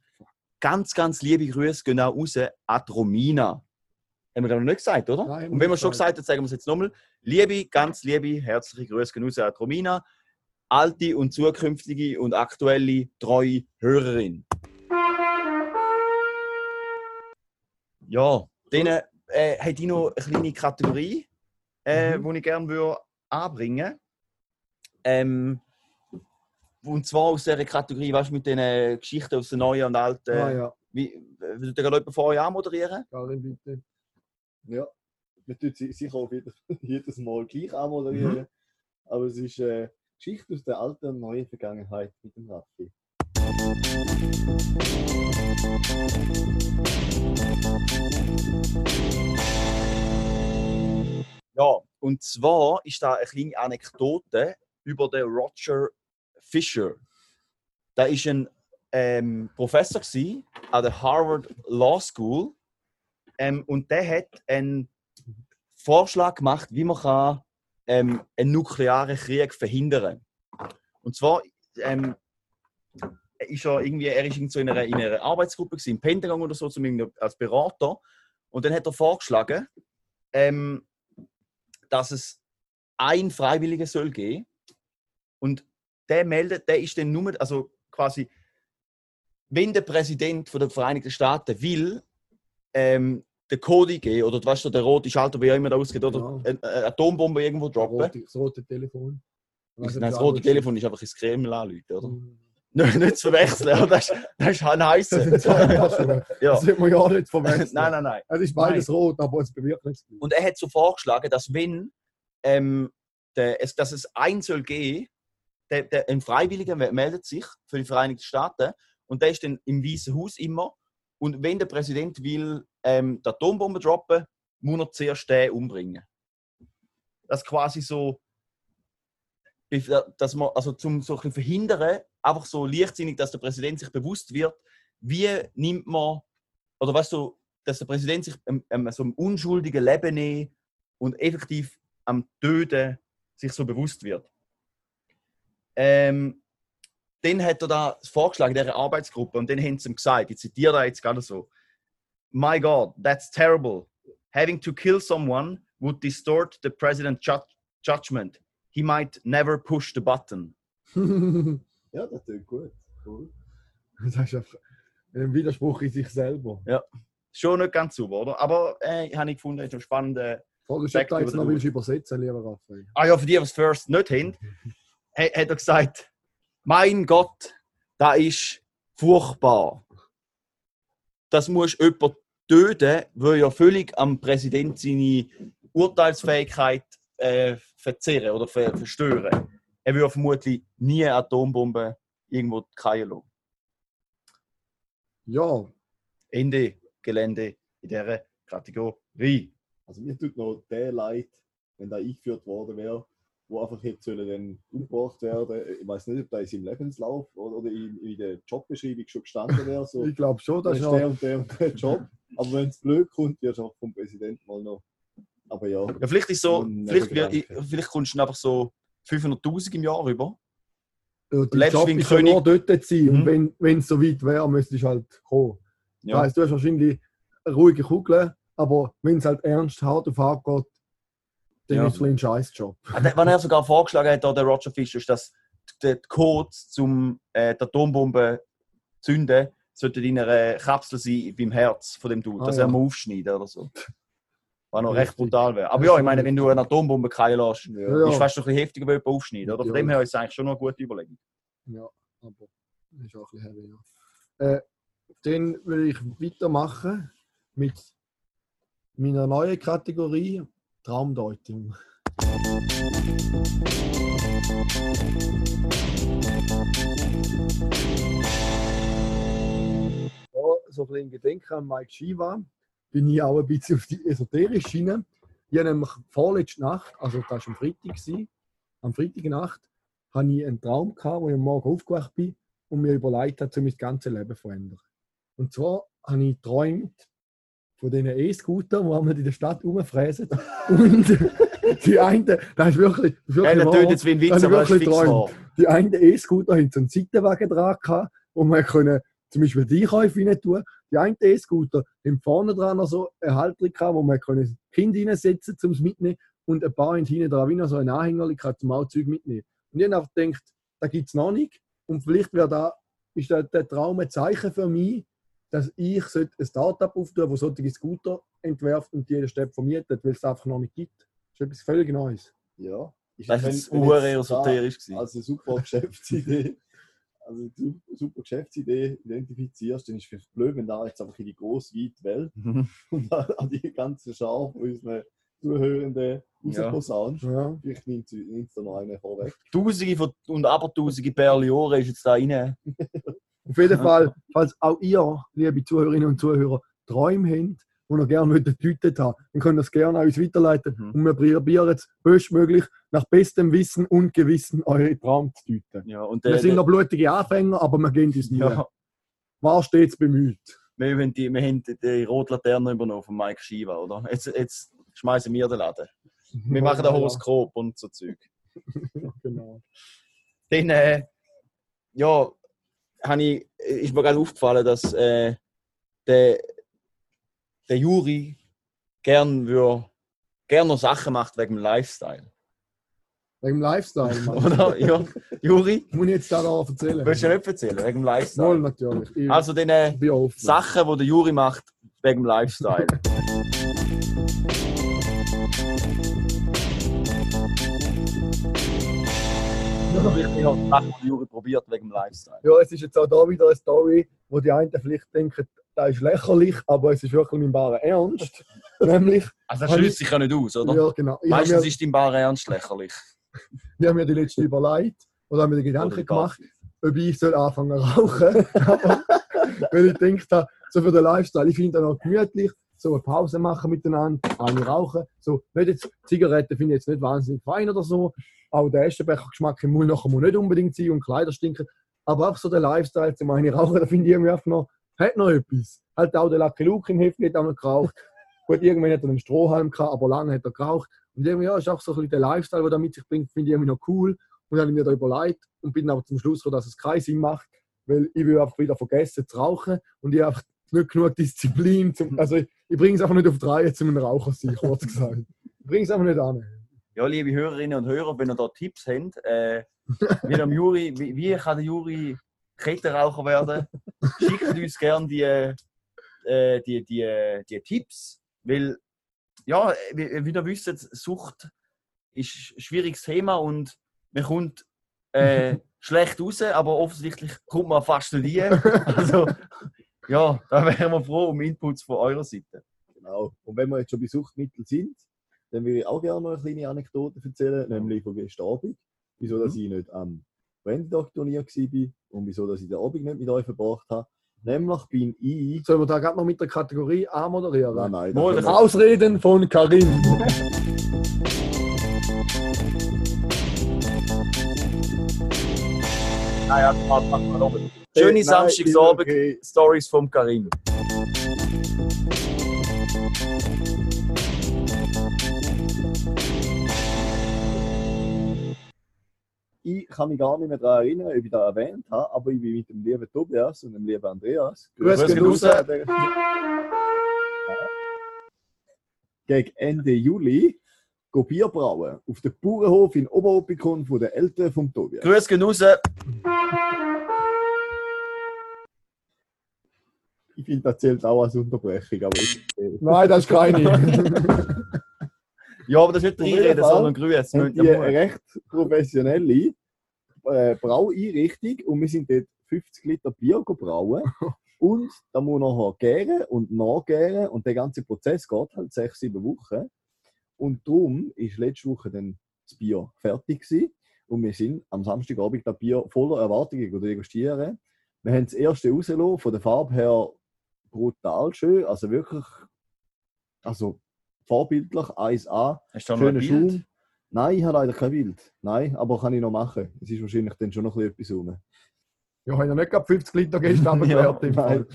ganz, ganz liebe Grüße gehen auch raus an Romina. Haben wir das noch nicht gesagt, oder? Nein, und wenn wir schon gesagt. haben, sagen wir es jetzt nochmal. Liebe, ganz liebe, herzliche Grüße gehen raus an Romina. Alte und zukünftige und aktuelle treue Hörerin. Ja, dann äh, hätte ich noch eine kleine Kategorie, äh, Mhm. die ich gerne würde anbringen ähm, Und zwar aus dieser Kategorie, weißt du, mit den äh, Geschichten aus den neuen und alten. ah ja, Wie, würde der jemand von euch anmoderieren? Karin, bitte. Ja, man tut sie sicher auch wieder, jedes Mal gleich anmoderieren. Aber es ist äh, Geschichte aus der alten und neuen Vergangenheit mit dem Raffi. Ja, und zwar ist da eine kleine Anekdote über den Roger Fisher. Da ist ein ähm, Professor gsi an der Harvard Law School ähm, und der hat einen Vorschlag gemacht, wie man kann, ähm, einen nuklearen Krieg verhindern. Und zwar ähm, ist er irgendwie, er ist irgend so in einer, in einer Arbeitsgruppe gewesen, im Pentagon oder so, irgendwie als Berater. Und dann hat er vorgeschlagen, ähm, dass es ein Freiwilliger soll geben und der meldet, der ist dann nur, also quasi, wenn der Präsident von der Vereinigten Staaten will, ähm, den Code geben oder weißt du, der rote Schalter, wie auch immer da ausgeht, oder Ja. eine, eine Atombombe irgendwo Das droppen. rote, das rote Telefon. Weiß Nein, das rote Telefon ist einfach ins Kreml anrufen, oder? Geschichte. Nicht, zu verwechseln, das, ist- das ist ein heißer. Das ja. sollte man ja nicht verwechseln. Nein, nein, nein. Es ist beides rot, aber es bewirkt nichts. Und er hat so vorgeschlagen, dass wenn ähm, der, es, dass es einen soll geben, der, der, ein Freiwilliger me- meldet sich für die Vereinigten Staaten und der ist dann im Weißen Haus immer. Und wenn der Präsident will ähm, die Atombombe droppen, muss er zuerst den umbringen. Das ist quasi so, dass man, also zum so ein verhindern, einfach so leichtsinnig, dass der Präsident sich bewusst wird, wie nimmt man, oder weißt du, dass der Präsident sich ähm, so einem unschuldigen Leben nimmt und effektiv am Töten sich so bewusst wird. Ähm, dann hat er da vorgeschlagen, dieser Arbeitsgruppe, und dann haben sie ihm gesagt, ich zitiere da jetzt gerade so: My God, that's terrible. Having to kill someone would distort the president's ju judgment. He might never push the button. Ja, das tut gut. Cool. das ist einfach ein Widerspruch in sich selber. Schon nicht ganz sauber, oder? Aber äh, habe ich gefunden, ist ein spannender. Frage ist, ob du jetzt noch den willst übersetzen, lieber Raphael. Ah ja, für die, die es First nicht haben, ha- hat er gesagt: Mein Gott, das ist furchtbar. Das muss jemand töten, weil ja völlig am Präsident seine Urteilsfähigkeit äh, verzehren oder ver verstören. Er würde vermutlich nie eine Atombombe irgendwo lassen. Ja, Ende Gelände in dieser Kategorie. Also mir tut noch der leid, wenn da eingeführt worden wäre, wo einfach jetzt sollen dann umgebracht werden. Ich weiß nicht, ob da in seinem Lebenslauf oder oder in, in der Jobbeschreibung schon gestanden wäre. So, ich glaube schon, das dass ist der und der und der Job. Aber wenn es blöd kommt, wirst du auch vom Präsidenten mal noch. Aber ja. Ja, vielleicht ist so, vielleicht, wir- vielleicht kommst du einfach so 500.000 im Jahr rüber. äh, der lebst Job ist ja nur dort sein. Mhm. Und wenn wenn es so weit wäre, müsstest du halt kommen. Ja. Das heisst, du hast wahrscheinlich eine ruhige Kugel, aber wenn es halt ernst hart auf hart geht, dann Ja. ist es ein Scheißjob. Ah, der- Was er sogar vorgeschlagen hat, der Roger Fischer, ist, dass der Code zum äh, Atombombe zu zünden sollte in einer Kapsel sein beim Herz von dem Dude, Ah, dass ja. er mal aufschneiden oder so. Was noch recht brutal wäre. Aber Ja, ich meine, wenn du eine Atombombe fallen lässt, Ja. Ist fast noch ein bisschen heftiger, wenn jemand aufschneiden. Oder? Von dem her ist es eigentlich schon noch eine gute Überlegung. Ja, aber ist auch ein bisschen heavy. Ja. Äh, dann will ich weitermachen mit meiner neuen Kategorie Traumdeutung. Ja, so ein Gedenken an Mike Shiva bin ich auch ein bisschen auf die esoterische Schiene. Ich habe nämlich vorletzte Nacht, also das war am Freitag, am Freitagnacht, hatte ich einen Traum, gehabt, wo ich am Morgen aufgewacht bin und mir überlegt habe, um mein ganzes Leben zu verändern. Und zwar habe ich geträumt von diesen E-Scootern, die einmal in der Stadt rumfräsen. Und die einen, das ist wirklich, das ist Ja, wirklich das wahr. jetzt wie ein Witz, aber wirklich träumt. Die einen E-Scooter haben so einen Seitenwagen dran gehabt, wo man können, zum Beispiel die Einkäufe rein tun. Die einen E-Scooter haben vorne dran noch so eine Halterung gehabt, wo man können Kind reinsetzen zum mitnehmen und ein paar haben hinten dran wie noch so eine Anhängerung gehabt, zum auch Zeug mitnehmen. Und ich habe einfach gedacht, da gibt es noch nicht. Und vielleicht wäre da, ist der, der Traum ein Zeichen für mich, dass ich ein Startup auftun wo solche Scooter entwerft und die jeder Stadt vermietet, weil es einfach noch nicht gibt. Das ist etwas völlig Neues. Ja. Ist Das jetzt da esoterisch. gewesen. als eine super Geschäftsidee, also eine su- super Geschäftsidee identifizierst, dann ist es vielleicht blöd, wenn da jetzt einfach in die grosse, weite Welt und an die ganze Schar von unseren Zuhörenden Ja. rausposaunst. Ja. Vielleicht nimmt sie da noch einen vorweg. Tausende von, und Abertausende Perlioren ist jetzt da rein. Auf jeden Fall, falls auch ihr, liebe Zuhörerinnen und Zuhörer, Träume habt, die ihr gerne getötet haben, dann könnt ihr das gerne an uns weiterleiten. Mhm. Und wir probieren jetzt bestmöglich nach bestem Wissen und Gewissen eure Traum zu töten. Ja, und Wir sind noch blutige Anfänger, aber wir gehen uns Mühe. ja, War stets bemüht. wir, haben die, wir haben die rote Laterne übernommen von Mike Shiva, oder? Jetzt, jetzt schmeißen wir den Laden. Wir machen ein Horoskop und so Zeug. Genau. Dann, äh, ja, habe ich, ist mir gerade aufgefallen, dass äh, der, der Juri gern, würde, gern noch Sachen macht wegen dem Lifestyle. Wegen dem Lifestyle, Mann. Oder? Ja, Juri, Muss ich jetzt da noch erzählen? willst du nicht erzählen, wegen dem Wohl Lifestyle? natürlich. Ich Also, den. Sachen, die der Juri macht wegen dem Lifestyle. Ja, wirklich noch Sachen, die der Juri probiert wegen dem Lifestyle. Ja, es ist jetzt auch da wieder eine Story, wo die einen vielleicht denken, das ist lächerlich, aber es ist wirklich mein barer Ernst. Nämlich, Also, das Habe schließt sich ja nicht aus, oder? ja genau, ich habe Meistens mir, ist dein Bar ernst lächerlich. ich habe mir die letzte überlegt oder habe mir die Oder Gedanken gemacht, ob ich soll anfangen zu rauchen. Aber Weil ich denke, da, so für den Lifestyle, ich finde das noch gemütlich, so eine Pause machen miteinander, eine rauchen. So, nicht jetzt, Zigaretten finde ich jetzt nicht wahnsinnig fein oder so. Auch der Eschenbecher-Geschmack im Mund nachher muss nicht unbedingt sein und Kleider stinken. Aber auch so der Lifestyle zum eine rauchen, da finde ich irgendwie einfach noch, hat noch etwas. Halt auch der Lucky Luke im Heft hat auch noch geraucht. Gut, irgendwann hat er einen Strohhalm gehabt, aber lange hat er geraucht. Und irgendwie, ja, ist auch so ein bisschen der Lifestyle, der mit sich bringt, finde ich irgendwie noch cool. Und dann habe ich mir da überlegt und bin aber zum Schluss gekommen, dass es keinen Sinn macht, weil ich will einfach wieder vergessen zu rauchen und ich habe einfach nicht genug Disziplin. Zum, also ich, ich bringe es einfach nicht auf die Reihe, zum einen Raucher zu sein, kurz gesagt. Ich bringe es einfach nicht an. Ja, liebe Hörerinnen und Hörer, wenn ihr da Tipps habt, äh, wie, am Juri, wie, wie kann der Juri Kettenraucher werden, schickt uns gerne die, äh, die, die, die Tipps, weil, ja, wie, wie ihr wisst, Sucht ist ein schwieriges Thema und man kommt äh, schlecht raus, aber offensichtlich kommt man fast rein. Also, ja, da wären wir froh um Inputs von eurer Seite. Genau. Und wenn wir jetzt schon bei Suchtmitteln sind, dann würde ich auch gerne noch eine kleine Anekdote erzählen, nämlich von gestern Abend. Wieso, dass ich nicht am Wendy-Turnier war und wieso, dass ich den Abend nicht mit euch verbracht habe. Nämlich bin ich. Sollen wir da gerade noch mit der Kategorie A moderieren? Nein, nein. Mal, das- das- Ausreden von Karin. Naja, machen wir noch. Schöne Samstagsabend. okay. Stories vom Karim. Ich kann mich gar nicht mehr daran erinnern, ob ich das erwähnt habe, aber ich bin mit dem lieben Tobias und dem lieben Andreas. Grüß raus. Gegen Ende Juli go Bier brauen auf dem Bauernhof in Oberopikon von den Eltern vom Tobias. Grüß gehen raus. Ich finde, das zählt auch als Unterbrechung, aber ich, äh, Nein, das ist keine. Ja, aber das ist nicht Reinreden, sondern Grüß. die recht professionelle äh, Braueinrichtung und wir sind dort 50 Liter Bier gebrauen. Und da muss nachher gären und nachgären und der ganze Prozess geht halt sechs, sieben Wochen. Und darum ist letzte Woche dann das Bier fertig gewesen. Und wir sind am Samstagabend das Bier voller Erwartungen degustieren. Wir haben das erste rausgelassen, von der Farbe her brutal schön, also wirklich, also vorbildlich, 1A. Hast du noch Schöner? Schaum. Nein, ich habe leider kein Bild. Nein, aber kann ich noch machen. Es ist wahrscheinlich dann schon noch ein bisschen etwas rum. Ja, ich habe ja nicht gerade 50 Liter gestern Ja, Nein.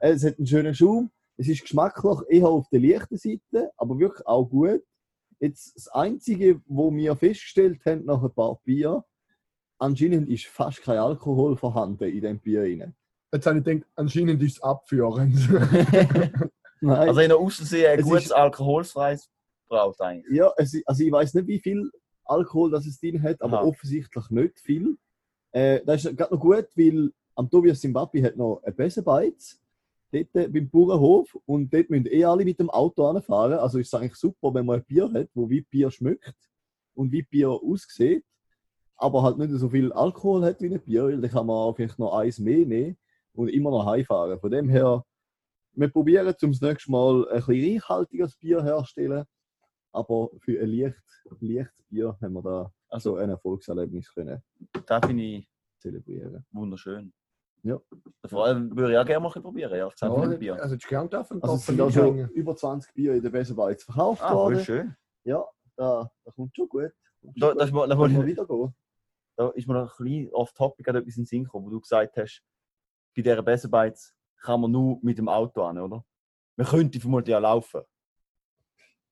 Es hat einen schönen Schaum. Es ist geschmacklich eher auf der leichten Seite, aber wirklich auch gut. Jetzt das Einzige, wo wir festgestellt haben nach ein paar Bier, anscheinend ist fast kein Alkohol vorhanden in dem Bier. Rein. Jetzt habe ich gedacht, anscheinend ist es abführend. Nein. Also in der Aussehen ein Es gutes alkoholfreies Braut eigentlich. Ja, es, also ich weiß nicht, wie viel Alkohol das es drin hat, aber Aha. offensichtlich nicht viel. Äh, das ist gerade noch gut, weil am Tobias Zimbabwe hat noch ein Besenbeiz dort äh, beim Bauernhof und dort müssen eh alle mit dem Auto anfahren. Also ist es eigentlich super, wenn man ein Bier hat, wo wie Bier schmeckt und wie Bier aussieht, aber halt nicht so viel Alkohol hat wie ein Bier, weil dann kann man vielleicht noch eins mehr nehmen und immer noch heimfahren. Von dem her, wir probieren zum nächsten Mal ein bisschen reichhaltiges Bier herzustellen. Aber für ein leicht, leichtes Bier haben wir da Also, so ein Erfolgserlebnis können das finde ich zelebrieren. wunderschön. Ja. Vor allem würde ich auch gerne mal probieren. Ja, mit Bier. also, jetzt gern dürfen. Also es sind auch schon über 20 Bier in der Besenbeiz verkauft Ah, worden. schön. Ja, da, da kommt schon gut. Kommt Da, schon das, gut. ist mal- da, mal- wieder gehen. da ist mir noch ein bisschen off-topic etwas in den Sinn gekommen, wo du gesagt hast, bei dieser Besenbeiz kann man nur mit dem Auto an, oder? Man könnte vermutlich ja laufen.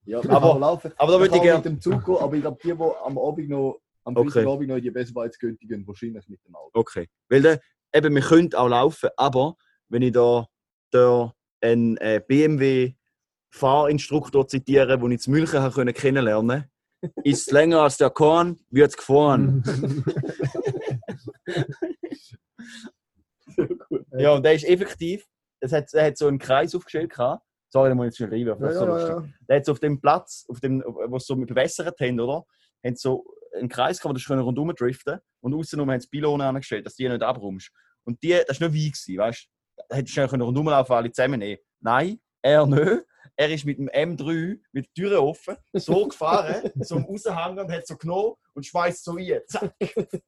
Ja, Aber- können laufen. aber da würde ich können gerne- mit dem Zug gehen, aber ich glaube, die, die am Abend noch, am Okay. Freitagabend noch in die Besenbeiz gehen, die gehen wahrscheinlich mit dem Auto. Okay. Weil der, eben, wir könnten auch laufen, aber wenn ich da, da einen äh, BMW-Fahrinstruktor zitiere, den ich zu München habe können kennenlernen ist es länger als der Korn, wird es gefahren. ja, und der ist effektiv, es hat, er hat so einen Kreis aufgestellt. gehabt. Sorry, da muss ich jetzt schon. Ja, ist so ja, lustig. ja. Der hat so auf dem Platz, auf dem, wo sie so mit bewässert haben, oder? Haben sie so einen Kreis gehabt, wo du rundum driften und außenrum haben sie Pylonen angestellt, dass die nicht abrumst. Und die, das war nicht wie, gewesen, weißt du? Da hättest du schnell können rundum laufen, alle zusammen nehmen. Nein, er nicht. Er ist mit dem M3 mit der Türe offen, so gefahren, so am Raushängen und hat so genommen und schmeißt so rein. Zack,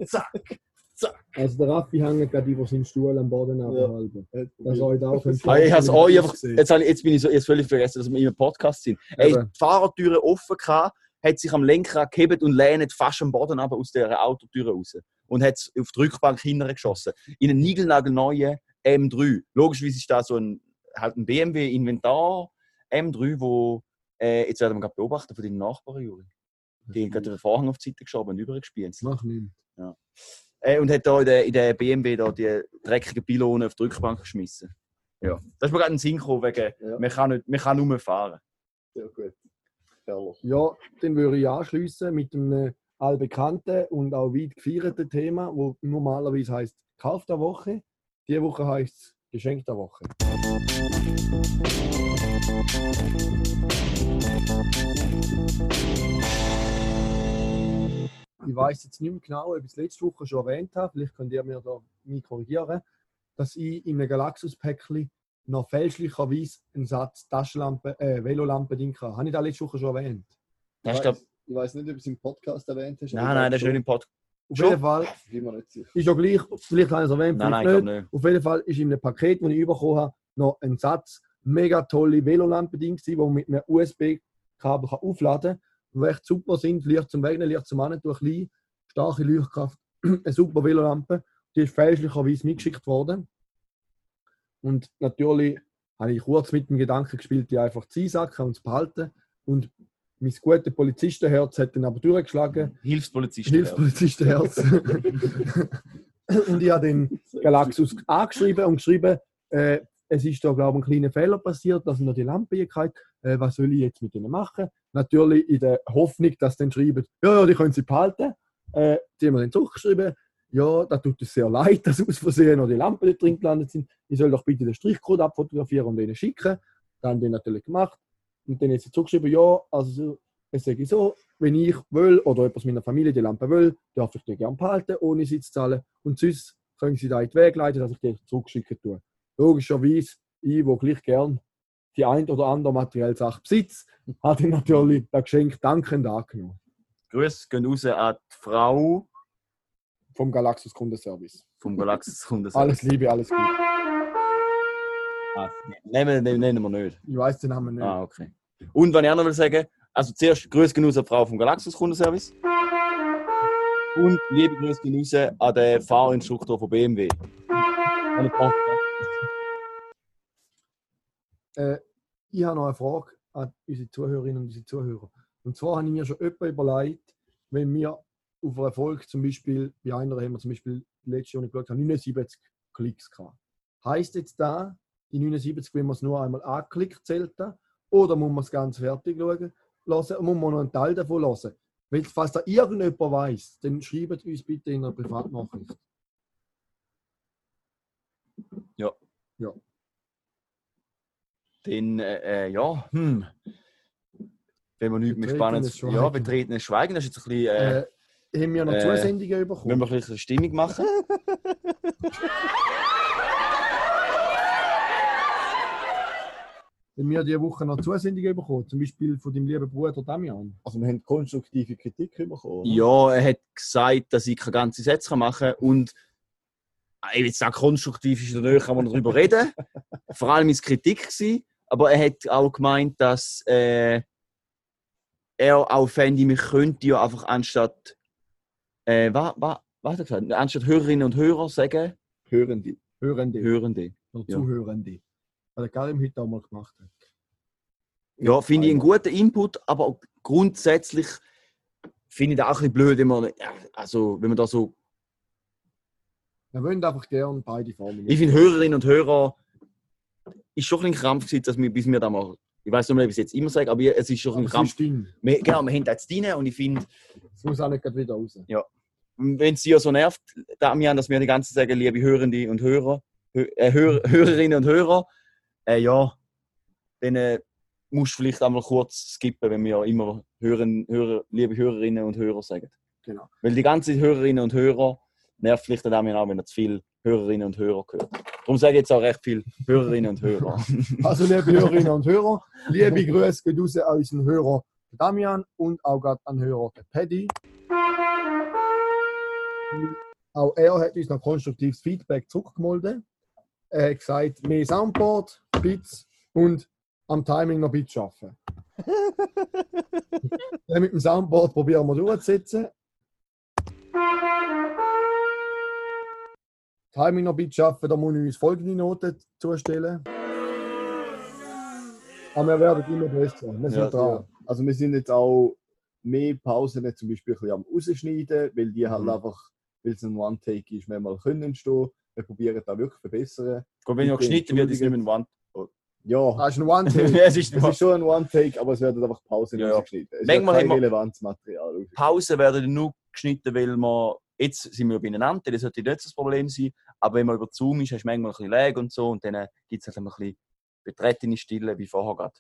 zack, zack. Also der Raffi hängt gerade über seinen Stuhl am Boden Ja. abhalten. Das euch auch Ah, ich hab's euch einfach, gesehen. jetzt, ich, jetzt bin ich so, jetzt völlig vergessen, dass wir im Podcast sind. Er hat die Fahrertüre offen gehabt, hat sich am Lenkrad gehebt und lehnt fast am Boden aber aus der Autotüre raus. Und hat es auf die Rückbank hinterher geschossen. In einen niegelnagelneuen M3. Logischerweise ist da so ein, halt ein BMW-Inventar M3, wo, äh, jetzt werden wir gerade beobachten von deinen Nachbarn, Juri. Die haben gerade den Vorhang auf die Seite geschoben und übergespielt. Das macht nichts. Äh, und hat da in der, in der BMW da die dreckigen Pylonen auf die Rückbank geschmissen. Ja. Das ist mir gerade ein Sinn gekommen, wegen, Ja. man, kann nicht, man kann nur fahren. Sehr gut. Herrlich. Ja, dann würde ich anschließen mit einem allbekannten und auch weit gefeierten Thema, wo normalerweise heißt Kauf der Woche. Diese Woche heißt es Geschenk der Woche. Ich weiß jetzt nicht mehr genau, ob ich es letzte Woche schon erwähnt habe. Vielleicht könnt ihr mir da mich korrigieren, dass ich in einem Galaxus-Päckchen noch fälschlicherweise einen Satz Taschenlampe, äh, Velolampe-Ding hatte. Habe ich das letzte Woche schon erwähnt? Das ich, glaub, weiß, ich weiß nicht, ob du es im Podcast erwähnt hast. nein, nein, das ist nicht im Podcast. Auf jeden Fall ist ja gleich, vielleicht habe ich es erwähnt, Nein, nein, nicht. nicht. Auf jeden Fall ist in einem Paket, das ich bekommen habe, noch ein Satz mega tolle Velolampen-Ding, die man mit einem USB-Kabel kann aufladen kann, die echt super sind, Licht zum Wegnehmen, Licht zum Annehmen, durch klein, starke Leuchtkraft, eine super Velolampe. Die ist fälschlicherweise mitgeschickt worden. Und natürlich habe ich kurz mit dem Gedanken gespielt, die einfach zu einsacken und zu behalten. Und mein gutes Polizistenherz hat dann aber durchgeschlagen. Hilfspolizist. Hilfspolizistenherz. und ich habe den Galaxus angeschrieben und geschrieben, äh, es ist da, glaube ich, ein kleiner Fehler passiert, dass noch die Lampe gekriegt äh, Was soll ich jetzt mit ihnen machen? Natürlich in der Hoffnung, dass sie dann schreiben, ja, ja, die können sie behalten. Äh, die haben mir dann zurückgeschrieben, ja, da tut es sehr leid, dass aus Versehen noch die Lampen nicht drin gelandet sind. Ich soll doch bitte den Strichcode abfotografieren und ihnen schicken. Das haben die natürlich gemacht. Und dann hat sie zurückgeschrieben, ja, also es sage ich so, wenn ich will oder jemand aus meiner Familie die Lampe will, darf ich die gerne behalten, ohne sie zu zahlen. Und sonst können sie da in den Weg leiten, dass ich die zurückschicken tue. Logischerweise, ich, wo gleich gern die ein oder andere materielle Sache besitze, hat ich natürlich das Geschenk dankend angenommen. Grüße gehen raus an die Frau Vom Galaxus Kundenservice. vom Galaxis Kunden. Alles Liebe, alles Gute. Nehmen, nehmen, nennen wir nicht. Ich weiß den Namen nicht. Ah, okay. Und wenn ich auch noch will sagen, also zuerst Grüße gehen raus an die Frau vom Galaxus Kundenservice. Und liebe Grüße gehen raus an den Fahrinstruktor von BMW. Äh, ich habe noch eine Frage an unsere Zuhörerinnen und unsere Zuhörer. Und zwar habe ich mir schon öfter überlegt, wenn wir auf einer Folge zum Beispiel, bei einer haben wir zum Beispiel letztes Jahr, ich geschaut habe, 79 Klicks gehabt. Heißt jetzt da, die 79, wenn man es nur einmal angeklickt zählt, oder muss man es ganz fertig schauen, lassen, muss man noch einen Teil davon lassen? Wenn falls da irgendjemand weiß, dann schreibt uns bitte in einer Privatnachricht. Dann, äh, äh, ja, hm. Wenn wir nichts mehr Spannendes. Schweigen. Ja, betretenes Schweigen, das ist jetzt ein bisschen. Äh, Äh, haben wir noch äh, Zusendungen Wenn bekommen? wir ein bisschen Stimmung machen. Haben wir diese Woche noch Zusendungen bekommen? Zum Beispiel von deinem lieben Bruder Damian. Also wir haben konstruktive Kritik bekommen. oder? Ja, er hat gesagt, dass ich keine ganze Sätze machen kann. Und ich will sagen, konstruktiv ist natürlich, kann man darüber reden. Vor allem ist Kritik gewesen, aber er hat auch gemeint, dass äh, er auch fände, wir könnten ja einfach anstatt äh, was, was, was hat er gesagt? Anstatt Hörerinnen und Hörer sagen, Hören die. Hörende Hörende. oder Ja. Zuhörende. Was der Karim heute auch mal gemacht hat. Ja, finde ich einen guten Input, aber grundsätzlich finde ich das auch ein bisschen blöd, wenn man, also, wenn man da so Wir wollen einfach gerne beide Formen. Ich finde, Hörerinnen und Hörer ist schon ein Krampf gewesen, dass wir, bis wir da mal, ich weiß nicht mehr, ob ich es jetzt immer sage, aber es ist schon ein Aber ist drin. Wir, genau, wir haben da jetzt drin und ich finde, Es muss auch nicht gleich wieder raus. wenn es dir so nervt, Damian, dass wir die ganze Zeit sagen, liebe Hörende und Hörer, Hö äh, Hör Hörerinnen und Hörer, äh, ja, dann äh, musst du vielleicht einmal kurz skippen, wenn wir immer Hören, Hörer, liebe Hörerinnen und Hörer sagen. Genau. Weil die ganze Hörerinnen und Hörer nervt vielleicht den Damian auch, wenn er zu viel Hörerinnen und Hörer hört. Darum sage ich jetzt auch recht viel Hörerinnen und Hörer. Also, liebe Hörerinnen und Hörer, liebe Grüße geht raus an unseren Hörer Damian und auch gerade an den Hörer Paddy. Auch er hat uns noch konstruktives Feedback zurückgemeldet. Er hat gesagt, mehr Soundboard, Bits und am Timing noch Bits schaffen. Dann mit dem Soundboard probieren wir durchzusetzen. Timing noch Bits schaffen, da muss ich uns folgende Noten zustellen. Aber wir werden immer besser. Wir sind Ja, dran. Also wir sind jetzt auch mehr Pausen zum Beispiel ein bisschen am rausschneiden, weil die halt Mhm. einfach, weil es ein One-Take ist, manchmal können entstehen. Wir probieren da wirklich verbessern. Gut, wenn noch Bitte geschnitten wird, ist es nicht ein One. Ja, Das ist ein one es ist es ist schon ein One-Take, aber es werden einfach Pausen Ja, ja. rausgeschnitten. Es Manchmal wird kein haben wir- relevantes Material rausgeschnitten. Pausen werden nur geschnitten, weil wir. Jetzt sind wir beieinander, das sollte nicht das Problem sein. Aber wenn man über Zoom ist, hast du manchmal ein bisschen Lag und so. Und dann gibt es halt ein bisschen betretene Stille, wie vorher gerade.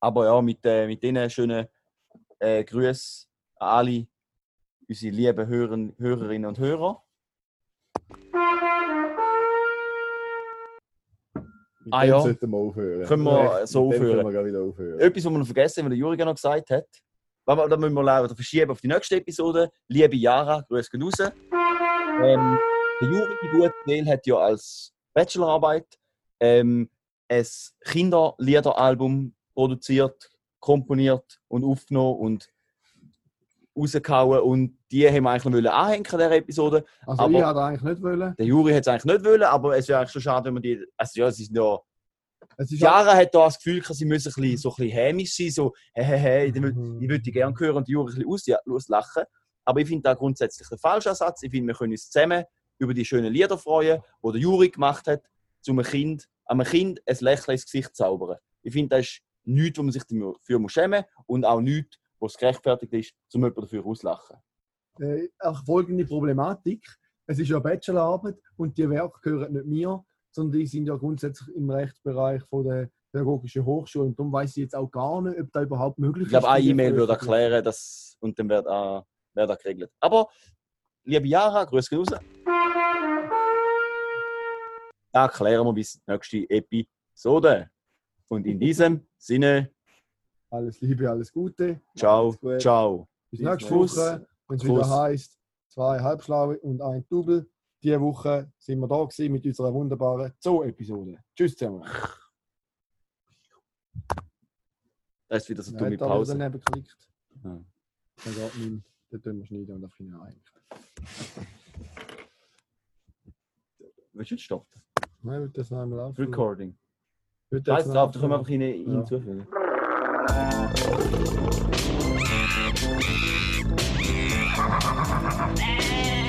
Aber ja, mit, äh, mit diesen schönen äh, Grüßen an alle unsere lieben Hörer, Hörerinnen und Hörer. Mit Ah, ja. sollten wir aufhören. Können wir so aufhören. Können wir wieder aufhören. Etwas, was wir noch vergessen haben, was der Juri noch gesagt hat. Da müssen wir leider verschieben auf die nächste Episode. Liebe Jara, grüß gehen raus. Ähm, der Juri Gutwil hat ja als Bachelorarbeit ähm, ein Kinderliederalbum produziert, komponiert und aufgenommen und rausgehauen. Und die haben wir eigentlich noch wollen anhängen in dieser Episode. Also Aber- ich hatte eigentlich nicht wollen. Der Juri hat es eigentlich nicht wollen, aber es wäre eigentlich schon schade, wenn man die. Also ja, es ist ja. Es Jara hat da das Gefühl, sie müssen ein bisschen, so ein bisschen hämisch sein, so, hey, hey, hey, ich würde Mhm. ich würde die gerne hören und die Juri ein bisschen aus, auslachen. Aber ich finde da grundsätzlich ein falscher Ansatz. Ich finde, wir können uns zusammen über die schönen Lieder freuen, die der Juri gemacht hat, um einem Kind, einem Kind ein Lächeln ins Gesicht zu zaubern. Ich finde, das ist nichts, wo man sich dafür muss schämen muss und auch nichts, was gerechtfertigt ist, um jemanden dafür auszulachen. äh, auch folgende Problematik. Es ist ja eine Bachelorarbeit und die Werke gehören nicht mir, sondern die sind ja grundsätzlich im Rechtsbereich von der Pädagogischen Hochschule. Und darum weiß ich jetzt auch gar nicht, ob da überhaupt möglich Ich glaube, ist. eine E-Mail würde erklären, dass, und dann wird auch, wird auch geregelt. Aber, liebe Jara, grüß raus. Da klären wir bis nächste Episode. Und in diesem Sinne, Alles Liebe, alles Gute. ciao, Macht's gut. ciao. Bis Bis nächste. Woche, wenn es wieder heißt zwei Halbschlaue und ein Double. Diese Woche sind wir da gewesen mit unserer wunderbaren Zoo-Episode. Tschüss zusammen. Das ist wieder so dumme Pause. Dann geklickt. Ja. Dann geht mein, dann tun wir schneiden und auf hinein. Willst du jetzt stoppen? Nein, ich will das noch einmal auf. Recording. Scheiß drauf, da können wir einfach hinein ja. hinzufügen. Äh.